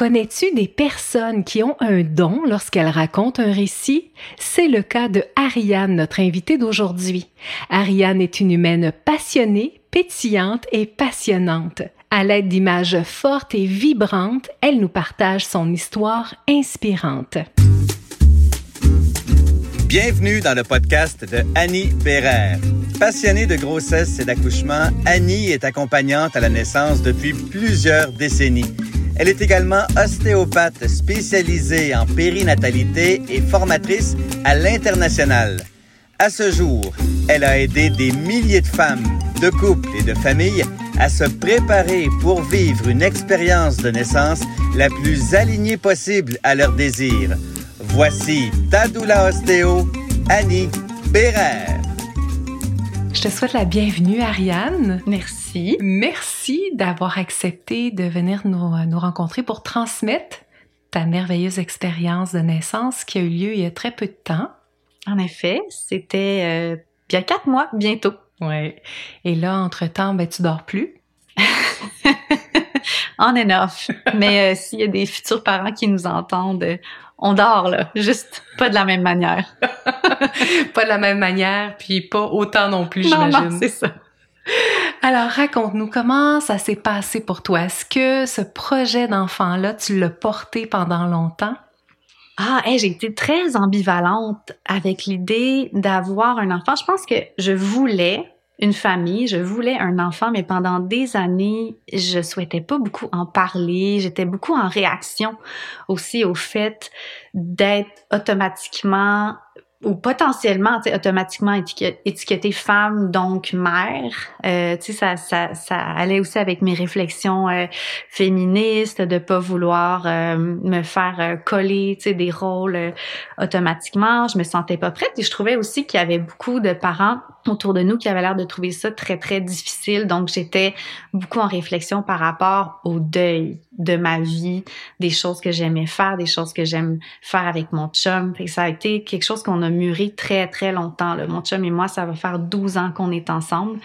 Connais-tu des personnes qui ont un don lorsqu'elles racontent un récit? C'est le cas de Ariane, notre invitée d'aujourd'hui. Ariane est une humaine passionnée, pétillante et passionnante. À l'aide d'images fortes et vibrantes, elle nous partage son histoire inspirante. Bienvenue dans le podcast de Annie Bérère. Passionnée de grossesse et d'accouchement, Annie est accompagnante à la naissance depuis plusieurs décennies. Elle est également ostéopathe spécialisée en périnatalité et formatrice à l'international. À ce jour, elle a aidé des milliers de femmes, de couples et de familles à se préparer pour vivre une expérience de naissance la plus alignée possible à leurs désirs. Voici Tadoula Ostéo, Annie Bérère. Je te souhaite la bienvenue, Ariane. Merci. Merci d'avoir accepté de venir nous, nous, rencontrer pour transmettre ta merveilleuse expérience de naissance qui a eu lieu il y a très peu de temps. En effet, c'était euh, bien quatre mois bientôt. Ouais. Et là, entre-temps, ben, tu dors plus. On and off. Mais euh, s'il y a des futurs parents qui nous entendent, euh, on dort là, juste pas de la même manière. pas de la même manière, puis pas autant non plus, j'imagine. Non, c'est ça. Alors, raconte-nous comment ça s'est passé pour toi? Est-ce que ce projet d'enfant-là, tu l'as porté pendant longtemps? Ah, j'ai été très ambivalente avec l'idée d'avoir un enfant. Je pense que je voulais une famille, je voulais un enfant, mais pendant des années, je souhaitais pas beaucoup en parler. J'étais beaucoup en réaction aussi au fait d'être automatiquement ou potentiellement, automatiquement étiqueter femme, donc mère. Euh, tu sais, ça, ça, ça allait aussi avec mes réflexions euh, féministes, de pas vouloir euh, me faire euh, coller, tu sais, des rôles automatiquement. Je me sentais pas prête et je trouvais aussi qu'il y avait beaucoup de parents autour de nous qui avaient l'air de trouver ça très, très difficile. Donc, j'étais beaucoup en réflexion par rapport au deuil de ma vie, des choses que j'aimais faire, des choses que j'aime faire avec mon chum. Fait ça a été quelque chose qu'on a mûri très, très longtemps. Là. Mon chum et moi, ça va faire 12 ans qu'on est ensemble.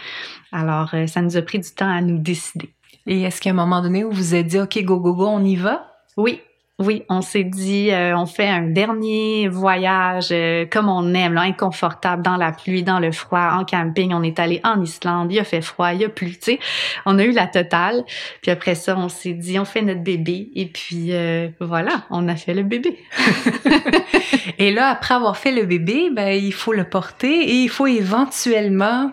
Alors, euh, ça nous a pris du temps à nous décider. Et est-ce qu'à un moment donné vous vous êtes dit, OK, go, go, go, on y va? Oui, oui, on s'est dit, euh, on fait un dernier voyage euh, comme on aime, là, inconfortable, dans la pluie, dans le froid, en camping. On est allé en Islande, il a fait froid, il a plu, tu sais. On a eu la totale. Puis après ça, on s'est dit, on fait notre bébé. Et puis euh, voilà, on a fait le bébé. et là, après avoir fait le bébé, ben il faut le porter et il faut éventuellement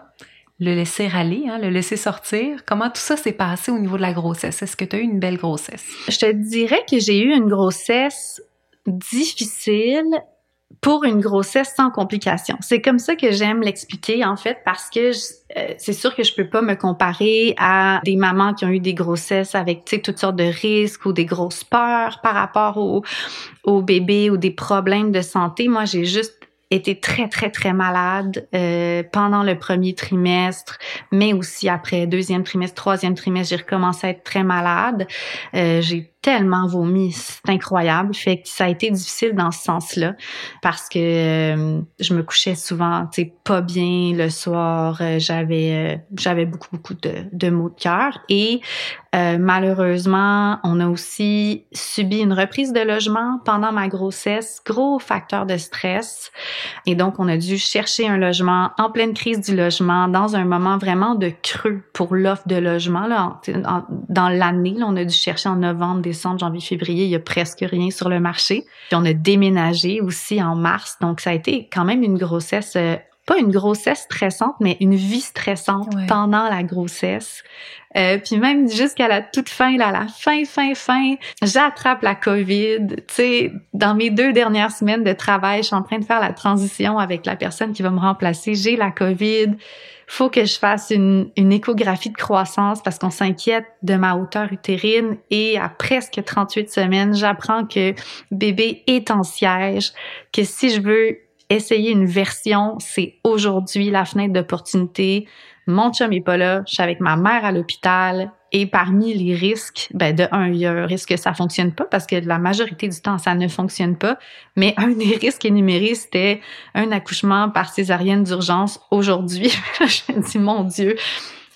le laisser aller, hein, le laisser sortir. Comment tout ça s'est passé au niveau de la grossesse? Est-ce que tu as eu une belle grossesse? Je te dirais que j'ai eu une grossesse difficile pour une grossesse sans complications. C'est comme ça que j'aime l'expliquer en fait parce que euh, c'est sûr que je peux pas me comparer à des mamans qui ont eu des grossesses avec toutes sortes de risques ou des grosses peurs par rapport au, au bébé ou des problèmes de santé. Moi, j'ai juste été très, très, très malade euh, pendant le premier trimestre, mais aussi après deuxième trimestre, troisième trimestre, j'ai recommencé à être très malade. Euh, j'ai tellement vomi, c'est incroyable. Fait que ça a été difficile dans ce sens-là parce que euh, je me couchais souvent, tu sais, pas bien le soir. Euh, j'avais, euh, j'avais beaucoup beaucoup de, de maux de cœur et malheureusement, on a aussi subi une reprise de logement pendant ma grossesse, gros facteur de stress. Et donc, on a dû chercher un logement en pleine crise du logement, dans un moment vraiment de creux pour l'offre de logement. Là, dans l'année, on a dû chercher en novembre, décembre, janvier, février, il y a presque rien sur le marché. Puis on a déménagé aussi en mars, donc ça a été quand même une grossesse euh, pas une grossesse stressante, mais une vie stressante pendant la grossesse. Euh, puis même jusqu'à la toute fin, là, la fin, fin, fin, j'attrape la COVID. Tu sais, dans mes deux dernières semaines de travail, je suis en train de faire la transition avec la personne qui va me remplacer. J'ai la COVID faut que je fasse une, une échographie de croissance parce qu'on s'inquiète de ma hauteur utérine et à presque 38 semaines, j'apprends que bébé est en siège, que si je veux essayer une version, c'est aujourd'hui la fenêtre d'opportunité. Mon chum est pas là, je suis avec ma mère à l'hôpital, et parmi les risques, ben de un, il y a un risque que ça fonctionne pas parce que la majorité du temps, ça ne fonctionne pas. Mais un des risques énumérés, c'était un accouchement par césarienne d'urgence aujourd'hui. je me dis, mon Dieu,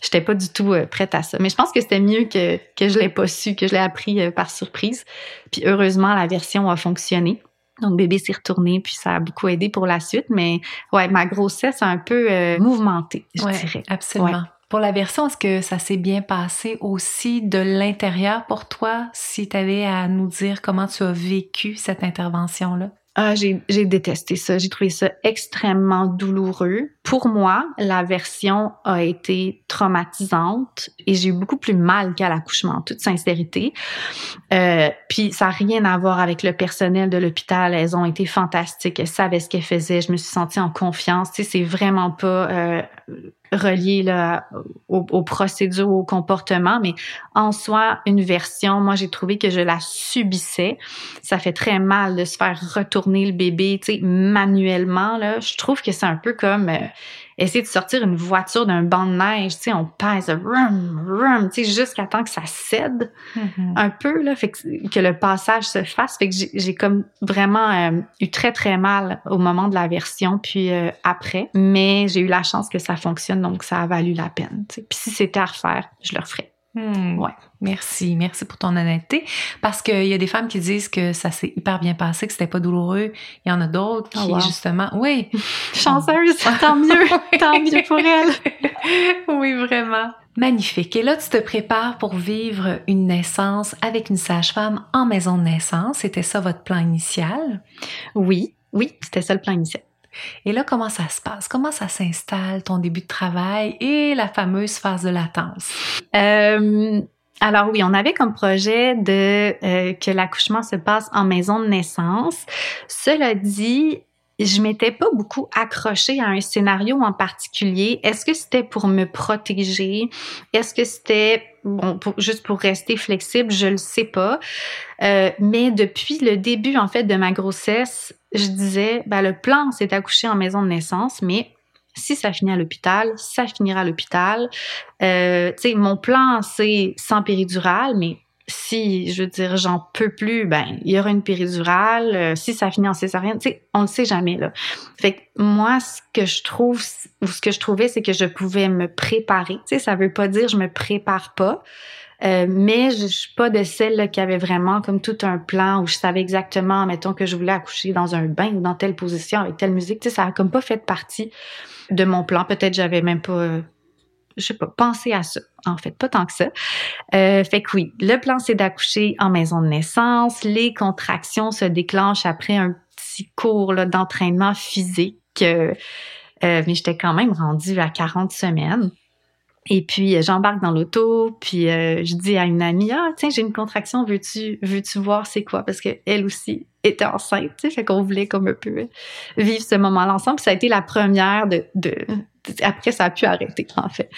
j'étais pas du tout prête à ça. Mais je pense que c'était mieux que, que je l'ai pas su, que je l'ai appris par surprise. Puis heureusement, la version a fonctionné. Donc, bébé s'est retourné, puis ça a beaucoup aidé pour la suite. Mais ouais, ma grossesse a un peu mouvementée, je dirais. Absolument. Pour la version, est-ce que ça s'est bien passé aussi de l'intérieur pour toi, si tu avais à nous dire comment tu as vécu cette intervention-là? Ah, j'ai détesté ça. J'ai trouvé ça extrêmement douloureux. Pour moi, la version a été traumatisante et j'ai eu beaucoup plus mal qu'à l'accouchement, en toute sincérité. Euh, puis ça n'a rien à voir avec le personnel de l'hôpital. Elles ont été fantastiques. Elles savaient ce qu'elles faisaient. Je me suis sentie en confiance. Tu sais, c'est vraiment pas euh, relié là, aux, procédures, au comportement, mais en soi, une version, moi j'ai trouvé que je la subissais. Ça fait très mal de se faire retourner le bébé, tu sais, manuellement là. Je trouve que c'est un peu comme euh, essayer de sortir une voiture d'un banc de neige, tu sais, on pèse, rum, rum, tu sais, jusqu'à temps que ça cède mm-hmm. un peu, là, fait que, le passage se fasse. Fait que j'ai comme vraiment euh, eu très, très mal au moment de la version, puis euh, après. Mais j'ai eu la chance que ça fonctionne, donc ça a valu la peine, tu sais. Puis si c'était à refaire, je le referais. Hmm. Ouais. Merci, merci pour ton honnêteté. Parce qu'il y a des femmes qui disent que ça s'est hyper bien passé, que c'était pas douloureux. Il y en a d'autres qui, oh, justement, oui. Chanceuse, tant mieux, tant mieux pour elle. oui, vraiment. Magnifique. Et là, tu te prépares pour vivre une naissance avec une sage-femme en maison de naissance. C'était ça votre plan initial? Oui, oui, c'était ça le plan initial. Et là, comment ça se passe? Comment ça s'installe, ton début de travail et la fameuse phase de latence? Euh, alors oui, on avait comme projet de euh, que l'accouchement se passe en maison de naissance. Cela dit, je m'étais pas beaucoup accrochée à un scénario en particulier. Est-ce que c'était pour me protéger? Est-ce que c'était bon juste pour rester flexible? Je le sais pas. Euh, mais depuis le début en fait de ma grossesse, je disais, ben, le plan c'est d'accoucher en maison de naissance, mais si ça finit à l'hôpital, ça finira à l'hôpital. Euh, tu sais, mon plan c'est sans péridurale, mais si, je veux dire, j'en peux plus, ben, il y aura une péridurale. Euh, si ça finit en césarienne, tu sais, on le sait jamais, là. Fait que moi, ce que je trouve, ou ce que je trouvais, c'est que je pouvais me préparer. Tu sais, ça veut pas dire je me prépare pas. Euh, mais je, suis pas de celle qui avait vraiment comme tout un plan où je savais exactement, mettons que je voulais accoucher dans un bain ou dans telle position avec telle musique. Tu sais, ça a comme pas fait partie de mon plan. Peut-être j'avais même pas je sais pas, pensé à ça, en fait, pas tant que ça. Euh, fait que oui, le plan, c'est d'accoucher en maison de naissance. Les contractions se déclenchent après un petit cours d'entraînement physique. Euh, mais j'étais quand même rendue à 40 semaines. Et puis euh, j'embarque dans l'auto, puis euh, je dis à une amie ah tiens j'ai une contraction veux-tu veux-tu voir c'est quoi parce que elle aussi était enceinte, tu sais, fait qu'on voulait comme un peu vivre ce moment-là ensemble. Puis ça a été la première de, de après ça a pu arrêter en fait.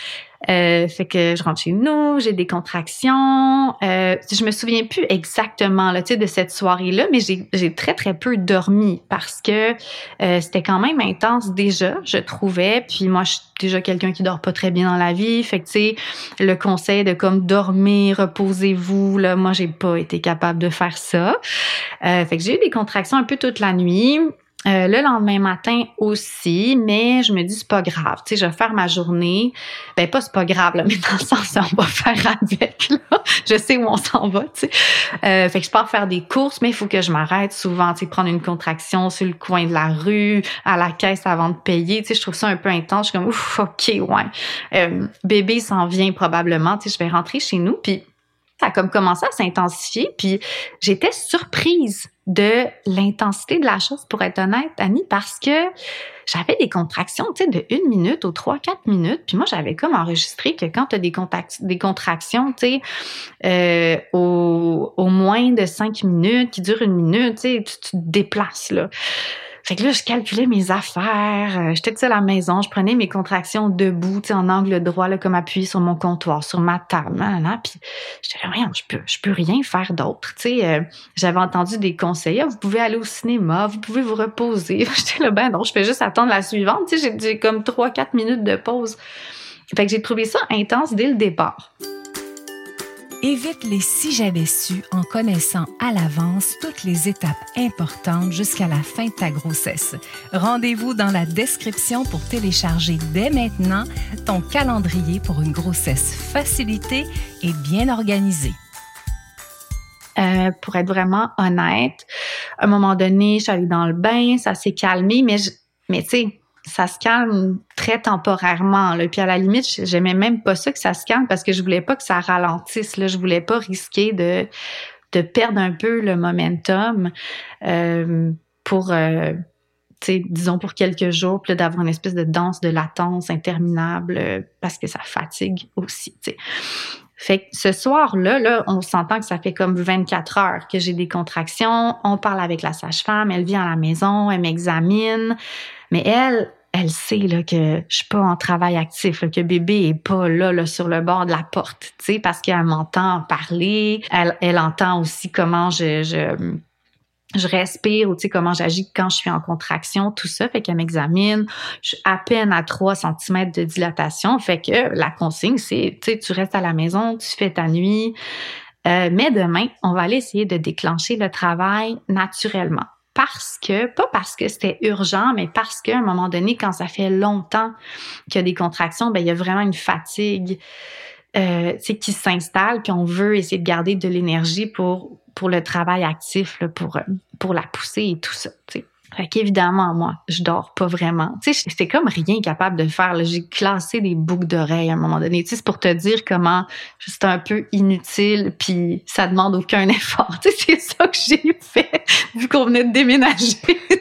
Euh, fait que je rentre chez nous, j'ai des contractions. Euh, je me souviens plus exactement là, de cette soirée-là, mais j'ai très très peu dormi parce que euh, c'était quand même intense déjà, je trouvais. Puis moi, je suis déjà quelqu'un qui dort pas très bien dans la vie. Fait que tu sais, le conseil de comme dormir, reposez-vous, là, moi j'ai pas été capable de faire ça. Euh, fait que j'ai eu des contractions un peu toute la nuit. Euh, le lendemain matin aussi, mais je me dis c'est pas grave, tu sais, je vais faire ma journée. Ben pas c'est pas grave là, mais dans le sens on va faire avec là. Je sais où on s'en va, tu sais. Euh, fait que je pars faire des courses, mais il faut que je m'arrête souvent, tu sais, prendre une contraction sur le coin de la rue, à la caisse avant de payer, tu sais, je trouve ça un peu intense. Je suis comme ouf, ok, ouais. Euh, bébé s'en vient probablement, tu sais, je vais rentrer chez nous, puis ça a comme commencé à s'intensifier, puis j'étais surprise de l'intensité de la chose, pour être honnête, Annie, parce que j'avais des contractions, tu sais, de une minute ou trois, quatre minutes. Puis moi, j'avais comme enregistré que quand tu as des, contractions, tu sais, euh, au, au moins de cinq minutes, qui durent une minute, tu sais, tu te déplaces, là. Fait que là, je calculais mes affaires. Euh, j'étais seule à la maison. Je prenais mes contractions debout, en angle droit, là, comme appuyé sur mon comptoir, sur ma table. Hein, puis j'étais là, je peux, je peux rien faire d'autre. Euh, j'avais entendu des conseils. Ah, vous pouvez aller au cinéma, vous pouvez vous reposer. j'étais là, ben non, je fais juste attendre la suivante. J'ai comme trois, quatre minutes de pause. Fait que j'ai trouvé ça intense dès le départ. Évite les si j'avais su en connaissant à l'avance toutes les étapes importantes jusqu'à la fin de ta grossesse. Rendez-vous dans la description pour télécharger dès maintenant ton calendrier pour une grossesse facilitée et bien organisée. Euh, pour être vraiment honnête, à un moment donné, je allée dans le bain, ça s'est calmé, mais, mais tu sais, ça se calme très temporairement. Là. Puis à la limite, j'aimais même pas ça que ça se calme parce que je voulais pas que ça ralentisse. Là. Je voulais pas risquer de, de perdre un peu le momentum euh, pour, euh, disons, pour quelques jours, puis d'avoir une espèce de danse de latence interminable euh, parce que ça fatigue aussi. Fait que ce soir-là, là, on s'entend que ça fait comme 24 heures que j'ai des contractions. On parle avec la sage-femme, elle vient à la maison, elle m'examine. Mais elle, elle sait là, que je suis pas en travail actif, que bébé est pas là, là sur le bord de la porte, tu parce qu'elle m'entend parler, elle, entend aussi comment je, je respire ou comment j'agis quand je suis en contraction, tout ça, fait qu'elle m'examine. Je suis à peine à 3 cm de dilatation, fait que la consigne c'est tu restes à la maison, tu fais ta nuit. Euh, mais demain, on va aller essayer de déclencher le travail naturellement parce que, pas parce que c'était urgent, mais parce qu'à un moment donné, quand ça fait longtemps qu'il y a des contractions, ben, il y a vraiment une fatigue euh, qui s'installe, puis on veut essayer de garder de l'énergie pour, le travail actif, là, pour, la pousser et tout ça. Fait qu'évidemment, moi, je dors pas vraiment. Tu sais, j'étais comme rien capable de faire. J'ai classé des boucles d'oreilles à un moment donné. Tu sais, c'est pour te dire comment c'est un peu inutile, puis ça demande aucun effort. Tu sais, c'est ça que j'ai fait, vu qu'on venait de déménager.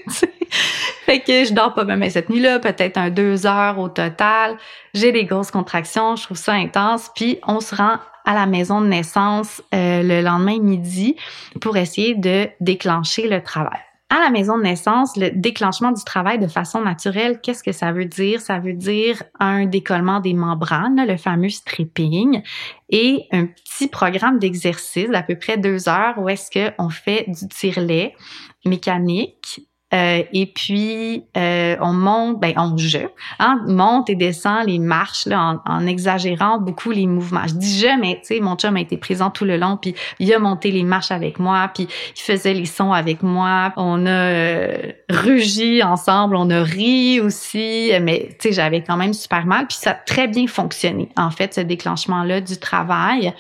Fait que je dors pas même cette nuit-là, peut-être un deux heures au total. J'ai des grosses contractions, je trouve ça intense. Puis on se rend à la maison de naissance euh, le lendemain midi pour essayer de déclencher le travail. À la maison de naissance, le déclenchement du travail de façon naturelle, qu'est-ce que ça veut dire? Ça veut dire un décollement des membranes, le fameux stripping, et un petit programme d'exercice d'à peu près deux heures où est-ce qu'on fait du tire-lait mécanique euh, et puis, euh, on monte, ben, on je, hein, monte et descend les marches là, en, en, exagérant beaucoup les mouvements. Je dis je, mais tu sais, mon chum a été présent tout le long, puis il a monté les marches avec moi, puis il faisait les sons avec moi. On a euh, rugi ensemble, on a ri aussi, mais tu sais, j'avais quand même super mal, puis ça a très bien fonctionné, en fait, ce déclenchement-là du travail.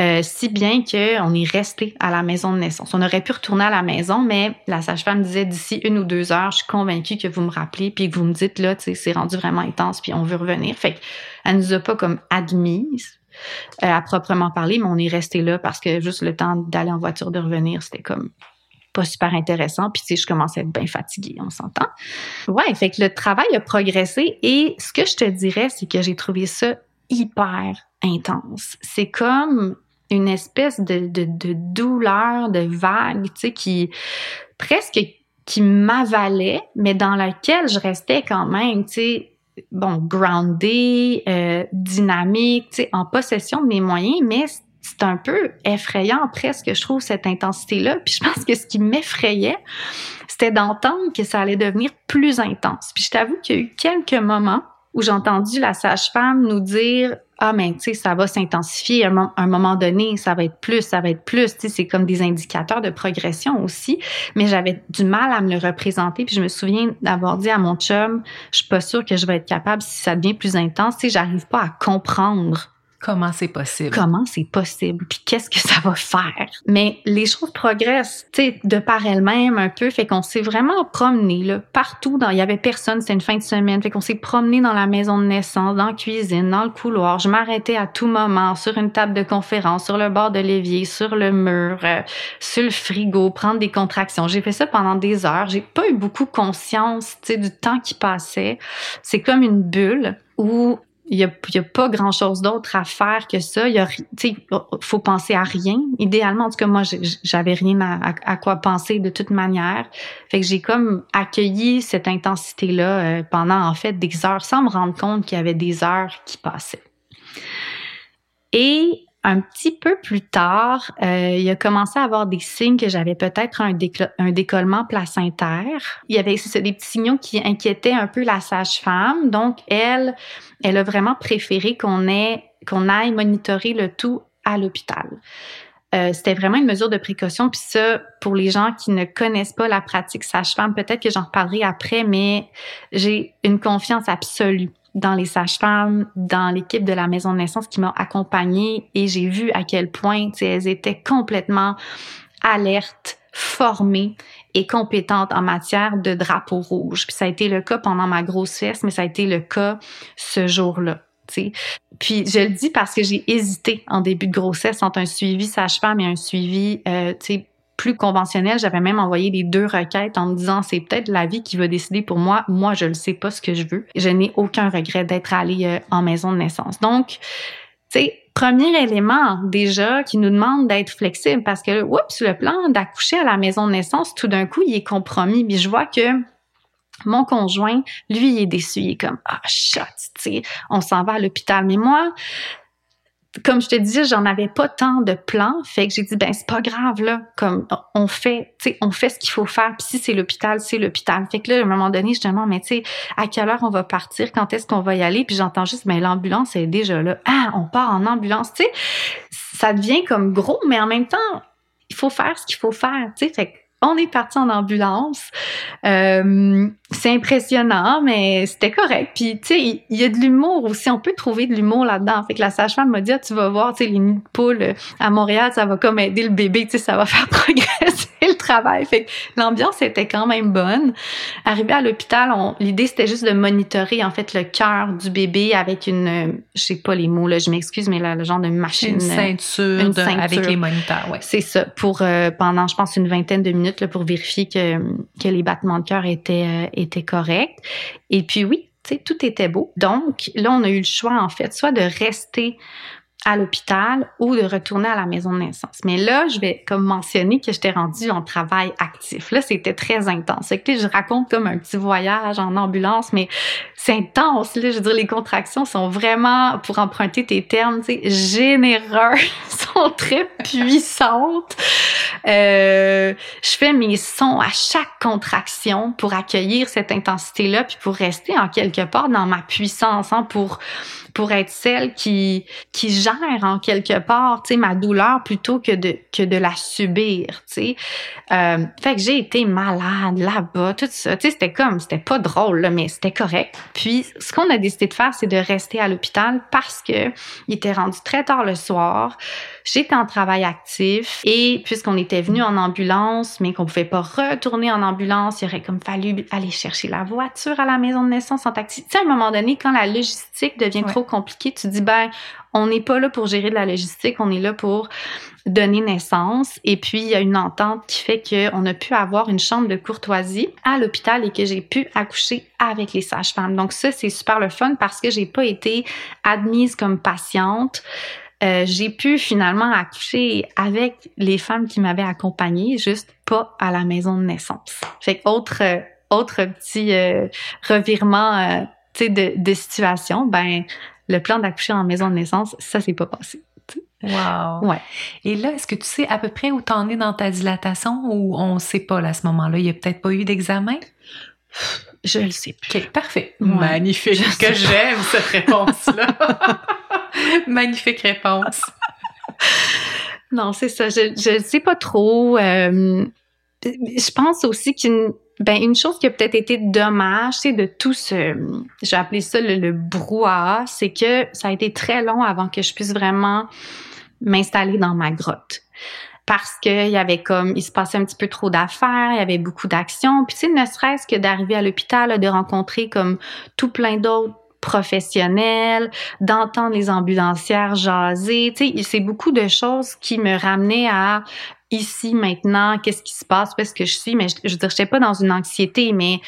Euh, si bien qu'on est resté à la maison de naissance. On aurait pu retourner à la maison, mais la sage-femme disait d'ici une ou deux heures, je suis convaincue que vous me rappelez, puis que vous me dites là, c'est rendu vraiment intense, puis on veut revenir. Fait qu'elle nous a pas comme admises euh, à proprement parler, mais on est resté là parce que juste le temps d'aller en voiture, de revenir, c'était comme pas super intéressant. Puis, tu sais, je commençais à être bien fatiguée, on s'entend. Ouais, fait que le travail a progressé et ce que je te dirais, c'est que j'ai trouvé ça hyper intense. C'est comme une espèce de, de, de douleur, de vague, tu sais, qui presque qui m'avalait, mais dans laquelle je restais quand même, tu sais, bon, grounded, euh, dynamique, tu sais, en possession de mes moyens, mais c'est un peu effrayant presque, je trouve, cette intensité-là. Puis je pense que ce qui m'effrayait, c'était d'entendre que ça allait devenir plus intense. Puis je t'avoue qu'il y a eu quelques moments où j'ai entendu la sage-femme nous dire ah mais tu sais ça va s'intensifier à un, moment donné ça va être plus ça va être plus tu sais c'est comme des indicateurs de progression aussi. Mais j'avais du mal à me le représenter. Puis je me souviens d'avoir dit à mon chum je suis pas sûre que je vais être capable si ça devient plus intense tu sais j'arrive pas à comprendre Comment c'est possible? Comment c'est possible? Puis qu'est-ce que ça va faire? Mais les choses progressent, tu sais, de par elles-mêmes un peu. Fait qu'on s'est vraiment promené, là, partout. Dans, il y avait personne, c'était une fin de semaine. Fait qu'on s'est promené dans la maison de naissance, dans la cuisine, dans le couloir. Je m'arrêtais à tout moment sur une table de conférence, sur le bord de l'évier, sur le mur, euh, sur le frigo, prendre des contractions. J'ai fait ça pendant des heures. J'ai pas eu beaucoup conscience, tu sais, du temps qui passait. C'est comme une bulle où il y a, a, pas grand chose d'autre à faire que ça. Il y a, faut penser à rien. Idéalement, en tout cas, moi, j'avais rien à, à, quoi penser de toute manière. Fait que j'ai comme accueilli cette intensité-là euh, pendant, en fait, des heures sans me rendre compte qu'il y avait des heures qui passaient. Et un petit peu plus tard, euh, il a commencé à avoir des signes que j'avais peut-être un, décollement placentaire. Il y avait des petits signaux qui inquiétaient un peu la sage-femme. Donc, elle, elle a vraiment préféré qu'on ait qu'on aille monitorer le tout à l'hôpital. Euh, c'était vraiment une mesure de précaution. Puis ça, pour les gens qui ne connaissent pas la pratique sage-femme, peut-être que j'en reparlerai après, mais j'ai une confiance absolue dans les sages-femmes, dans l'équipe de la maison de naissance qui m'a accompagnée et j'ai vu à quel point elles étaient complètement alertes, formées et compétentes en matière de drapeau rouge. Puis ça a été le cas pendant ma grossesse, mais ça a été le cas ce jour-là. Puis je le dis parce que j'ai hésité en début de grossesse entre un suivi sage-femme et un suivi euh, plus conventionnel. J'avais même envoyé les deux requêtes en me disant c'est peut-être la vie qui va décider pour moi. Moi, je ne sais pas ce que je veux. Je n'ai aucun regret d'être allée euh, en maison de naissance. Donc, tu sais, premier élément déjà qui nous demande d'être flexible parce que, oups, le plan d'accoucher à la maison de naissance, tout d'un coup, il est compromis. Puis je vois que mon conjoint, lui, il est déçu. Il est comme, ah, shot, tu sais, on s'en va à l'hôpital. Mais moi, comme je te disais, j'en avais pas tant de plans, fait que j'ai dit ben c'est pas grave là, comme on fait, tu sais, on fait ce qu'il faut faire. Puis si c'est l'hôpital, c'est l'hôpital. Fait que là, à un moment donné, je demande mais tu sais, à quelle heure on va partir, quand est-ce qu'on va y aller? Puis j'entends juste mais l'ambulance est déjà là. Ah, on part en ambulance, tu sais. Ça devient comme gros, mais en même temps, il faut faire ce qu'il faut faire, tu sais. Fait on est parti en ambulance. Euh, c'est impressionnant, mais c'était correct. Puis, tu sais, il y, a de l'humour aussi. On peut trouver de l'humour là-dedans. Fait que la sage-femme m'a dit, ah, tu vas voir, tu sais, les nids de poules euh, à Montréal, ça va comme aider le bébé, tu sais, ça va faire progresser le travail. Fait que l'ambiance était quand même bonne. Arrivé à l'hôpital, l'idée, c'était juste de monitorer, en fait, le cœur du bébé avec une, euh, je sais pas les mots, là, je m'excuse, mais là, le genre de machine. Une ceinture, une ceinture. avec les moniteurs, ouais. C'est ça. Pour, pendant, je pense, une vingtaine de minutes, pour vérifier que, que les battements de cœur étaient, était correct. Et puis oui, tout était beau. Donc là, on a eu le choix, en fait, soit de rester à l'hôpital ou de retourner à la maison de naissance. Mais là, je vais comme mentionner que j'étais rendue en travail actif. Là, c'était très intense. que, je raconte comme un petit voyage en ambulance, mais c'est intense. Là, je veux dire, les contractions sont vraiment, pour emprunter tes termes, généreuses, sont très puissantes. Euh, je fais mes sons à chaque contraction pour accueillir cette intensité-là, puis pour rester en quelque part dans ma puissance, hein, pour pour être celle qui qui gère en quelque part, tu sais, ma douleur plutôt que de que de la subir, tu sais. Euh, fait que j'ai été malade là-bas, tout ça. Tu sais, c'était comme, c'était pas drôle, là, mais c'était correct. Puis, ce qu'on a décidé de faire, c'est de rester à l'hôpital parce que il était rendu très tard le soir. J'étais en travail actif et puisqu'on était venu en ambulance, mais qu'on pouvait pas retourner en ambulance, il aurait comme fallu aller chercher la voiture à la maison de naissance en taxi. Tu sais, à un moment donné, quand la logistique devient trop compliquée, tu dis, ben, on n'est pas là pour gérer de la logistique, on est là pour donner naissance. Et puis, il y a une entente qui fait qu'on a pu avoir une chambre de courtoisie à l'hôpital et que j'ai pu accoucher avec les sages-femmes. Donc ça, c'est super le fun parce que j'ai pas été admise comme patiente. Euh, j'ai pu finalement accoucher avec les femmes qui m'avaient accompagnée, juste pas à la maison de naissance. Fait que autre autre petit euh, revirement euh, de, de situation, ben le plan d'accoucher en maison de naissance, ça s'est pas passé. Wow. Ouais. Et là, est-ce que tu sais à peu près où t'en es dans ta dilatation ou on sait pas à ce moment-là? Il y a peut-être pas eu d'examen? Je le sais plus. OK, parfait. Magnifique. que j'aime cette réponse-là. Magnifique réponse. non, c'est ça. Je ne sais pas trop. Euh, je pense aussi qu'une ben une chose qui a peut-être été dommage, c'est de tout ce, j'ai appelé ça le, le brouhaha, c'est que ça a été très long avant que je puisse vraiment m'installer dans ma grotte parce qu'il y avait comme, il se passait un petit peu trop d'affaires, il y avait beaucoup d'actions. Puis, tu sais, ne serait-ce que d'arriver à l'hôpital, de rencontrer comme tout plein d'autres professionnels, d'entendre les ambulancières jaser. Tu sais, c'est beaucoup de choses qui me ramenaient à ici, maintenant, qu'est-ce qui se passe, parce que je suis, mais je, je veux dire, j'étais pas dans une anxiété, mais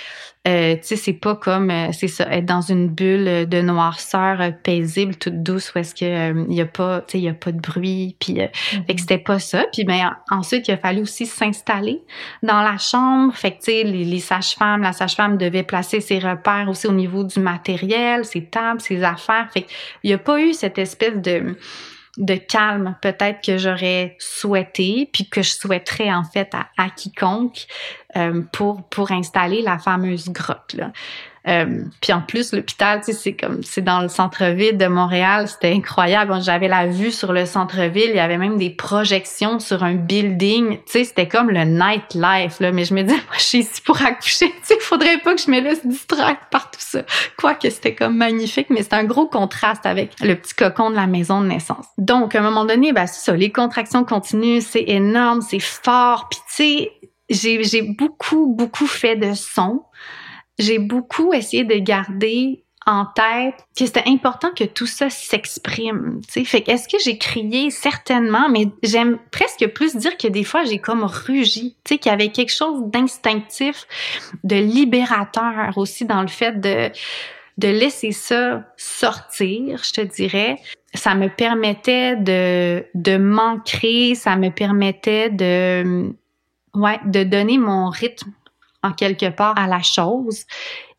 euh, tu sais, c'est pas comme, euh, c'est ça, être dans une bulle de noirceur euh, paisible, toute douce, où est-ce que il y a pas, tu sais, il y a pas de bruit, puis mm-hmm. fait que c'était pas ça. Puis ben ensuite, il a fallu aussi s'installer dans la chambre. Fait que tu sais, les, les sages-femmes, la sage-femme devait placer ses repères aussi au niveau du matériel, ses tables, ses affaires. Fait qu'il y a pas eu cette espèce de de calme peut-être que j'aurais souhaité, puis que je souhaiterais en fait à, quiconque euh, pour, pour installer la fameuse grotte. Là. Euh, puis en plus, l'hôpital, tu sais, c'est comme, c'est dans le centre-ville de Montréal, c'était incroyable. J'avais la vue sur le centre-ville, il y avait même des projections sur un building. Tu sais, c'était comme le nightlife, là. Mais je me disais, moi, je suis ici pour accoucher. Tu sais, faudrait pas que je me laisse distraire par tout ça. Quoique c'était comme magnifique, mais c'est un gros contraste avec le petit cocon de la maison de naissance. Donc, à un moment donné, ben, ça, les contractions continuent, c'est énorme, c'est fort. Puis tu sais, j'ai, beaucoup, beaucoup fait de son j'ai beaucoup essayé de garder en tête que c'était important que tout ça s'exprime. Fait est-ce que j'ai crié? Certainement, mais j'aime presque plus dire que des fois j'ai comme rugi. Qu'il y avait quelque chose d'instinctif, de libérateur aussi dans le fait de de laisser ça sortir, je te dirais. Ça me permettait de de m'ancrer, ça me permettait de ouais, de donner mon rythme en quelque part à la chose.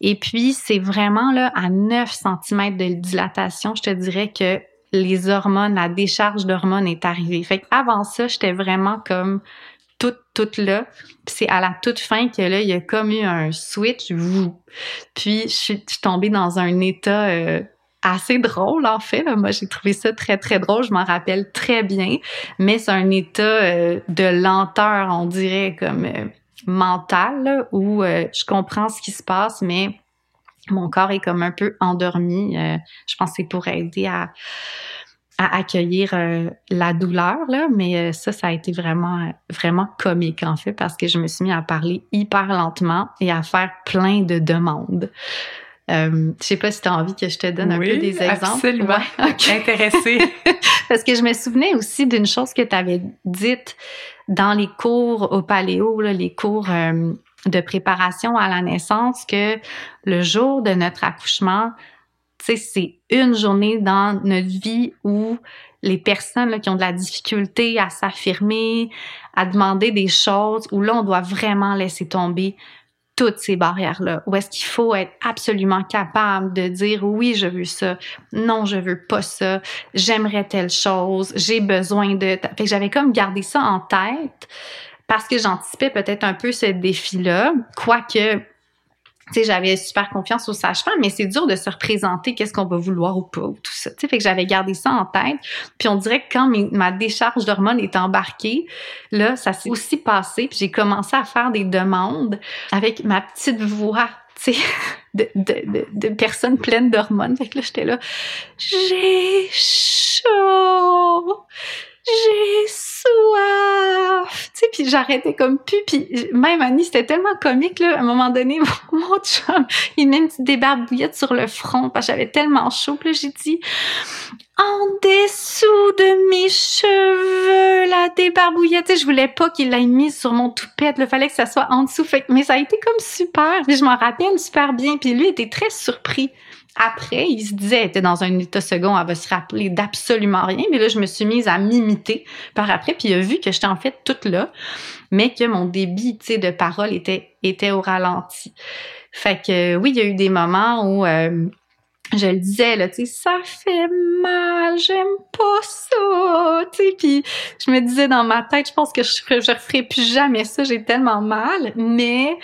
Et puis, c'est vraiment là à 9 cm de dilatation, je te dirais que les hormones, la décharge d'hormones est arrivée. Fait avant ça, j'étais vraiment comme toute, toute là. c'est à la toute fin que là, il y a comme eu un switch. Puis, je suis, tombée dans un état euh, assez drôle, en fait. Moi, j'ai trouvé ça très, très drôle. Je m'en rappelle très bien. Mais c'est un état euh, de lenteur, on dirait, comme... Euh, mental où euh, je comprends ce qui se passe, mais mon corps est comme un peu endormi. Euh, je pense que c'est pour aider à, accueillir euh, la douleur, mais ça, ça a été vraiment, vraiment comique, en fait, parce que je me suis mis à parler hyper lentement et à faire plein de demandes. Euh, je sais pas si tu as envie que je te donne un peu des exemples. Absolument. Intéressée. Parce que je me souvenais aussi d'une chose que tu avais dite dans les cours au paléo, là, les cours euh, de préparation à la naissance, que le jour de notre accouchement, c'est une journée dans notre vie où les personnes là, qui ont de la difficulté à s'affirmer, à demander des choses, où là, on doit vraiment laisser tomber toutes ces barrières-là? Ou est-ce qu'il faut être absolument capable de dire oui, je veux ça, non, je veux pas ça, j'aimerais telle chose, j'ai besoin de... Fait que j'avais comme gardé ça en tête parce que j'anticipais peut-être un peu ce défi-là, quoique tu sais, j'avais super confiance aux sages-femmes, mais c'est dur de se représenter qu'est-ce qu'on va vouloir ou pas, ou tout ça. Tu sais, fait que j'avais gardé ça en tête. Puis on dirait que quand ma décharge d'hormones est embarquée, là, ça s'est aussi passé. Puis j'ai commencé à faire des demandes avec ma petite voix, tu sais, de, de, de, de personnes pleines d'hormones. Fait que là, j'étais là, j'ai chaud j'ai Tu sais, puis j'arrêtais comme pu. Puis même Annie, c'était tellement comique, là. À un moment donné, mon chum, il met une petite débarbouillette sur le front parce que j'avais tellement chaud. Puis là, j'ai dit, en dessous de mes cheveux, la débarbouillette. Je voulais pas qu'il l'ait mise sur mon toupette. Il fallait que ça soit en dessous. Mais ça a été comme super. Puis je m'en rappelle super bien. Puis lui était très surpris. Après, il se disait, elle était dans un état second, elle va se rappeler d'absolument rien. Mais là, je me suis mise à m'imiter par après, puis il a vu que j'étais en fait toute là, mais que mon débit, tu sais, de parole était, était au ralenti. Fait que oui, il y a eu des moments où euh, je le disais, là, tu sais, ça fait mal, j'aime pas ça, tu sais, puis je me disais dans ma tête, je pense que je, je referai plus jamais ça, j'ai tellement mal, mais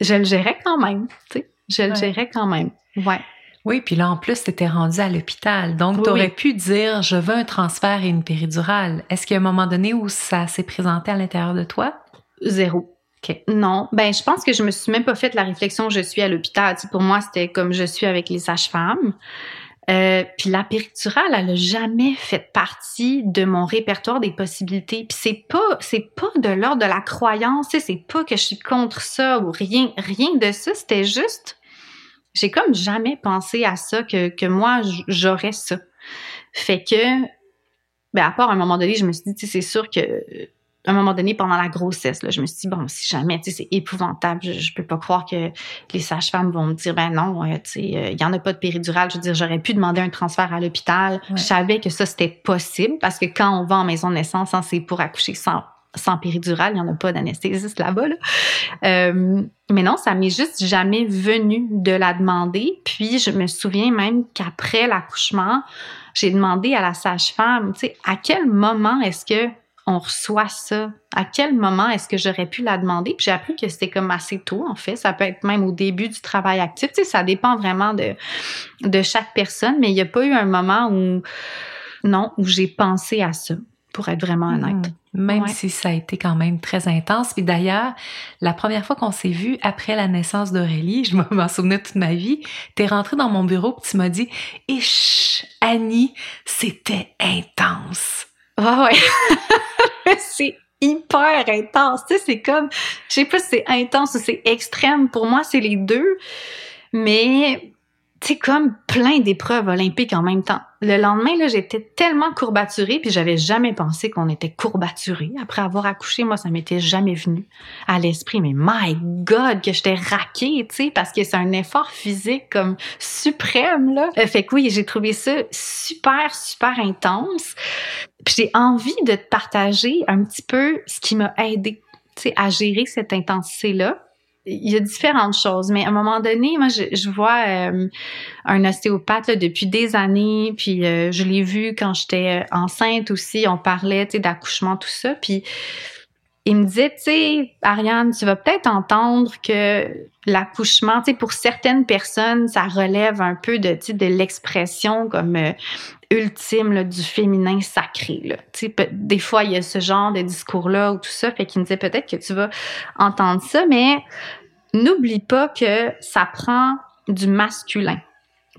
je le gérais quand même, tu sais, je le gérais quand même, ouais. Oui, puis là, en plus, tu étais rendu à l'hôpital. Donc, tu aurais pu dire, je veux un transfert et une péridurale. Est-ce qu'il y a un moment donné où ça s'est présenté à l'intérieur de toi? Zéro. OK. Non. Ben, je pense que je me suis même pas fait la réflexion, je suis à l'hôpital. pour moi, c'était comme je suis avec les sages-femmes. Euh, puis la péridurale, elle a jamais fait partie de mon répertoire des possibilités. Puis c'est pas, c'est pas de l'ordre de la croyance, c'est pas que je suis contre ça ou rien, rien de ça. C'était juste j'ai comme jamais pensé à ça, que, que moi, j'aurais ça. Fait que, ben, à part à un moment donné, je me suis dit, tu sais, c'est sûr que, à un moment donné, pendant la grossesse, là, je me suis dit, bon, si jamais, tu sais, c'est épouvantable, je, je, peux pas croire que les sages-femmes vont me dire, ben non, tu sais, il y en a pas de péridurale. Je veux dire, j'aurais pu demander un transfert à l'hôpital. Je savais que ça, c'était possible parce que quand on va en maison de naissance, hein, c'est pour accoucher sans sans péridurale, il n'y en a pas d'anesthésiste là-bas. Là. Euh, mais non, ça m'est juste jamais venu de la demander. Puis je me souviens même qu'après l'accouchement, j'ai demandé à la sage-femme, tu sais, à quel moment est-ce que on reçoit ça? À quel moment est-ce que j'aurais pu la demander? Puis j'ai appris que c'était comme assez tôt, en fait. Ça peut être même au début du travail actif. Tu sais, ça dépend vraiment de, de chaque personne, mais il n'y a pas eu un moment où, non, où j'ai pensé à ça, pour être vraiment honnête. Hmm. Même si ça a été quand même très intense. Puis d'ailleurs, la première fois qu'on s'est vu après la naissance d'Aurélie, je m'en souvenais toute ma vie, t'es rentrée dans mon bureau et tu m'as dit « Ish, Annie, c'était intense. » Ah ouais. c'est hyper intense. Tu sais, c'est comme, je sais pas si c'est intense ou c'est extrême. Pour moi, c'est les deux. Mais c'est comme plein d'épreuves olympiques en même temps. Le lendemain, là, j'étais tellement courbaturée, puis j'avais jamais pensé qu'on était courbaturé. Après avoir accouché, moi, ça m'était jamais venu à l'esprit. Mais my God, que j'étais raquée, tu sais, parce que c'est un effort physique comme suprême, là. Euh, fait que oui, j'ai trouvé ça super, super intense. Puis j'ai envie de te partager un petit peu ce qui m'a aidé, tu sais, à gérer cette intensité-là il y a différentes choses, mais à un moment donné, moi, je, vois euh, un ostéopathe depuis des années, puis euh, je l'ai vu quand j'étais euh, enceinte aussi, on parlait d'accouchement, tout ça, puis il me disait, tu sais, Ariane, tu vas peut-être entendre que l'accouchement, tu sais, pour certaines personnes, ça relève un peu de, de l'expression comme ultime du féminin sacré. Tu sais, des fois, il y a ce genre de discours-là ou tout ça, fait qu'il me disait peut-être que tu vas entendre ça, mais n'oublie pas que ça prend du masculin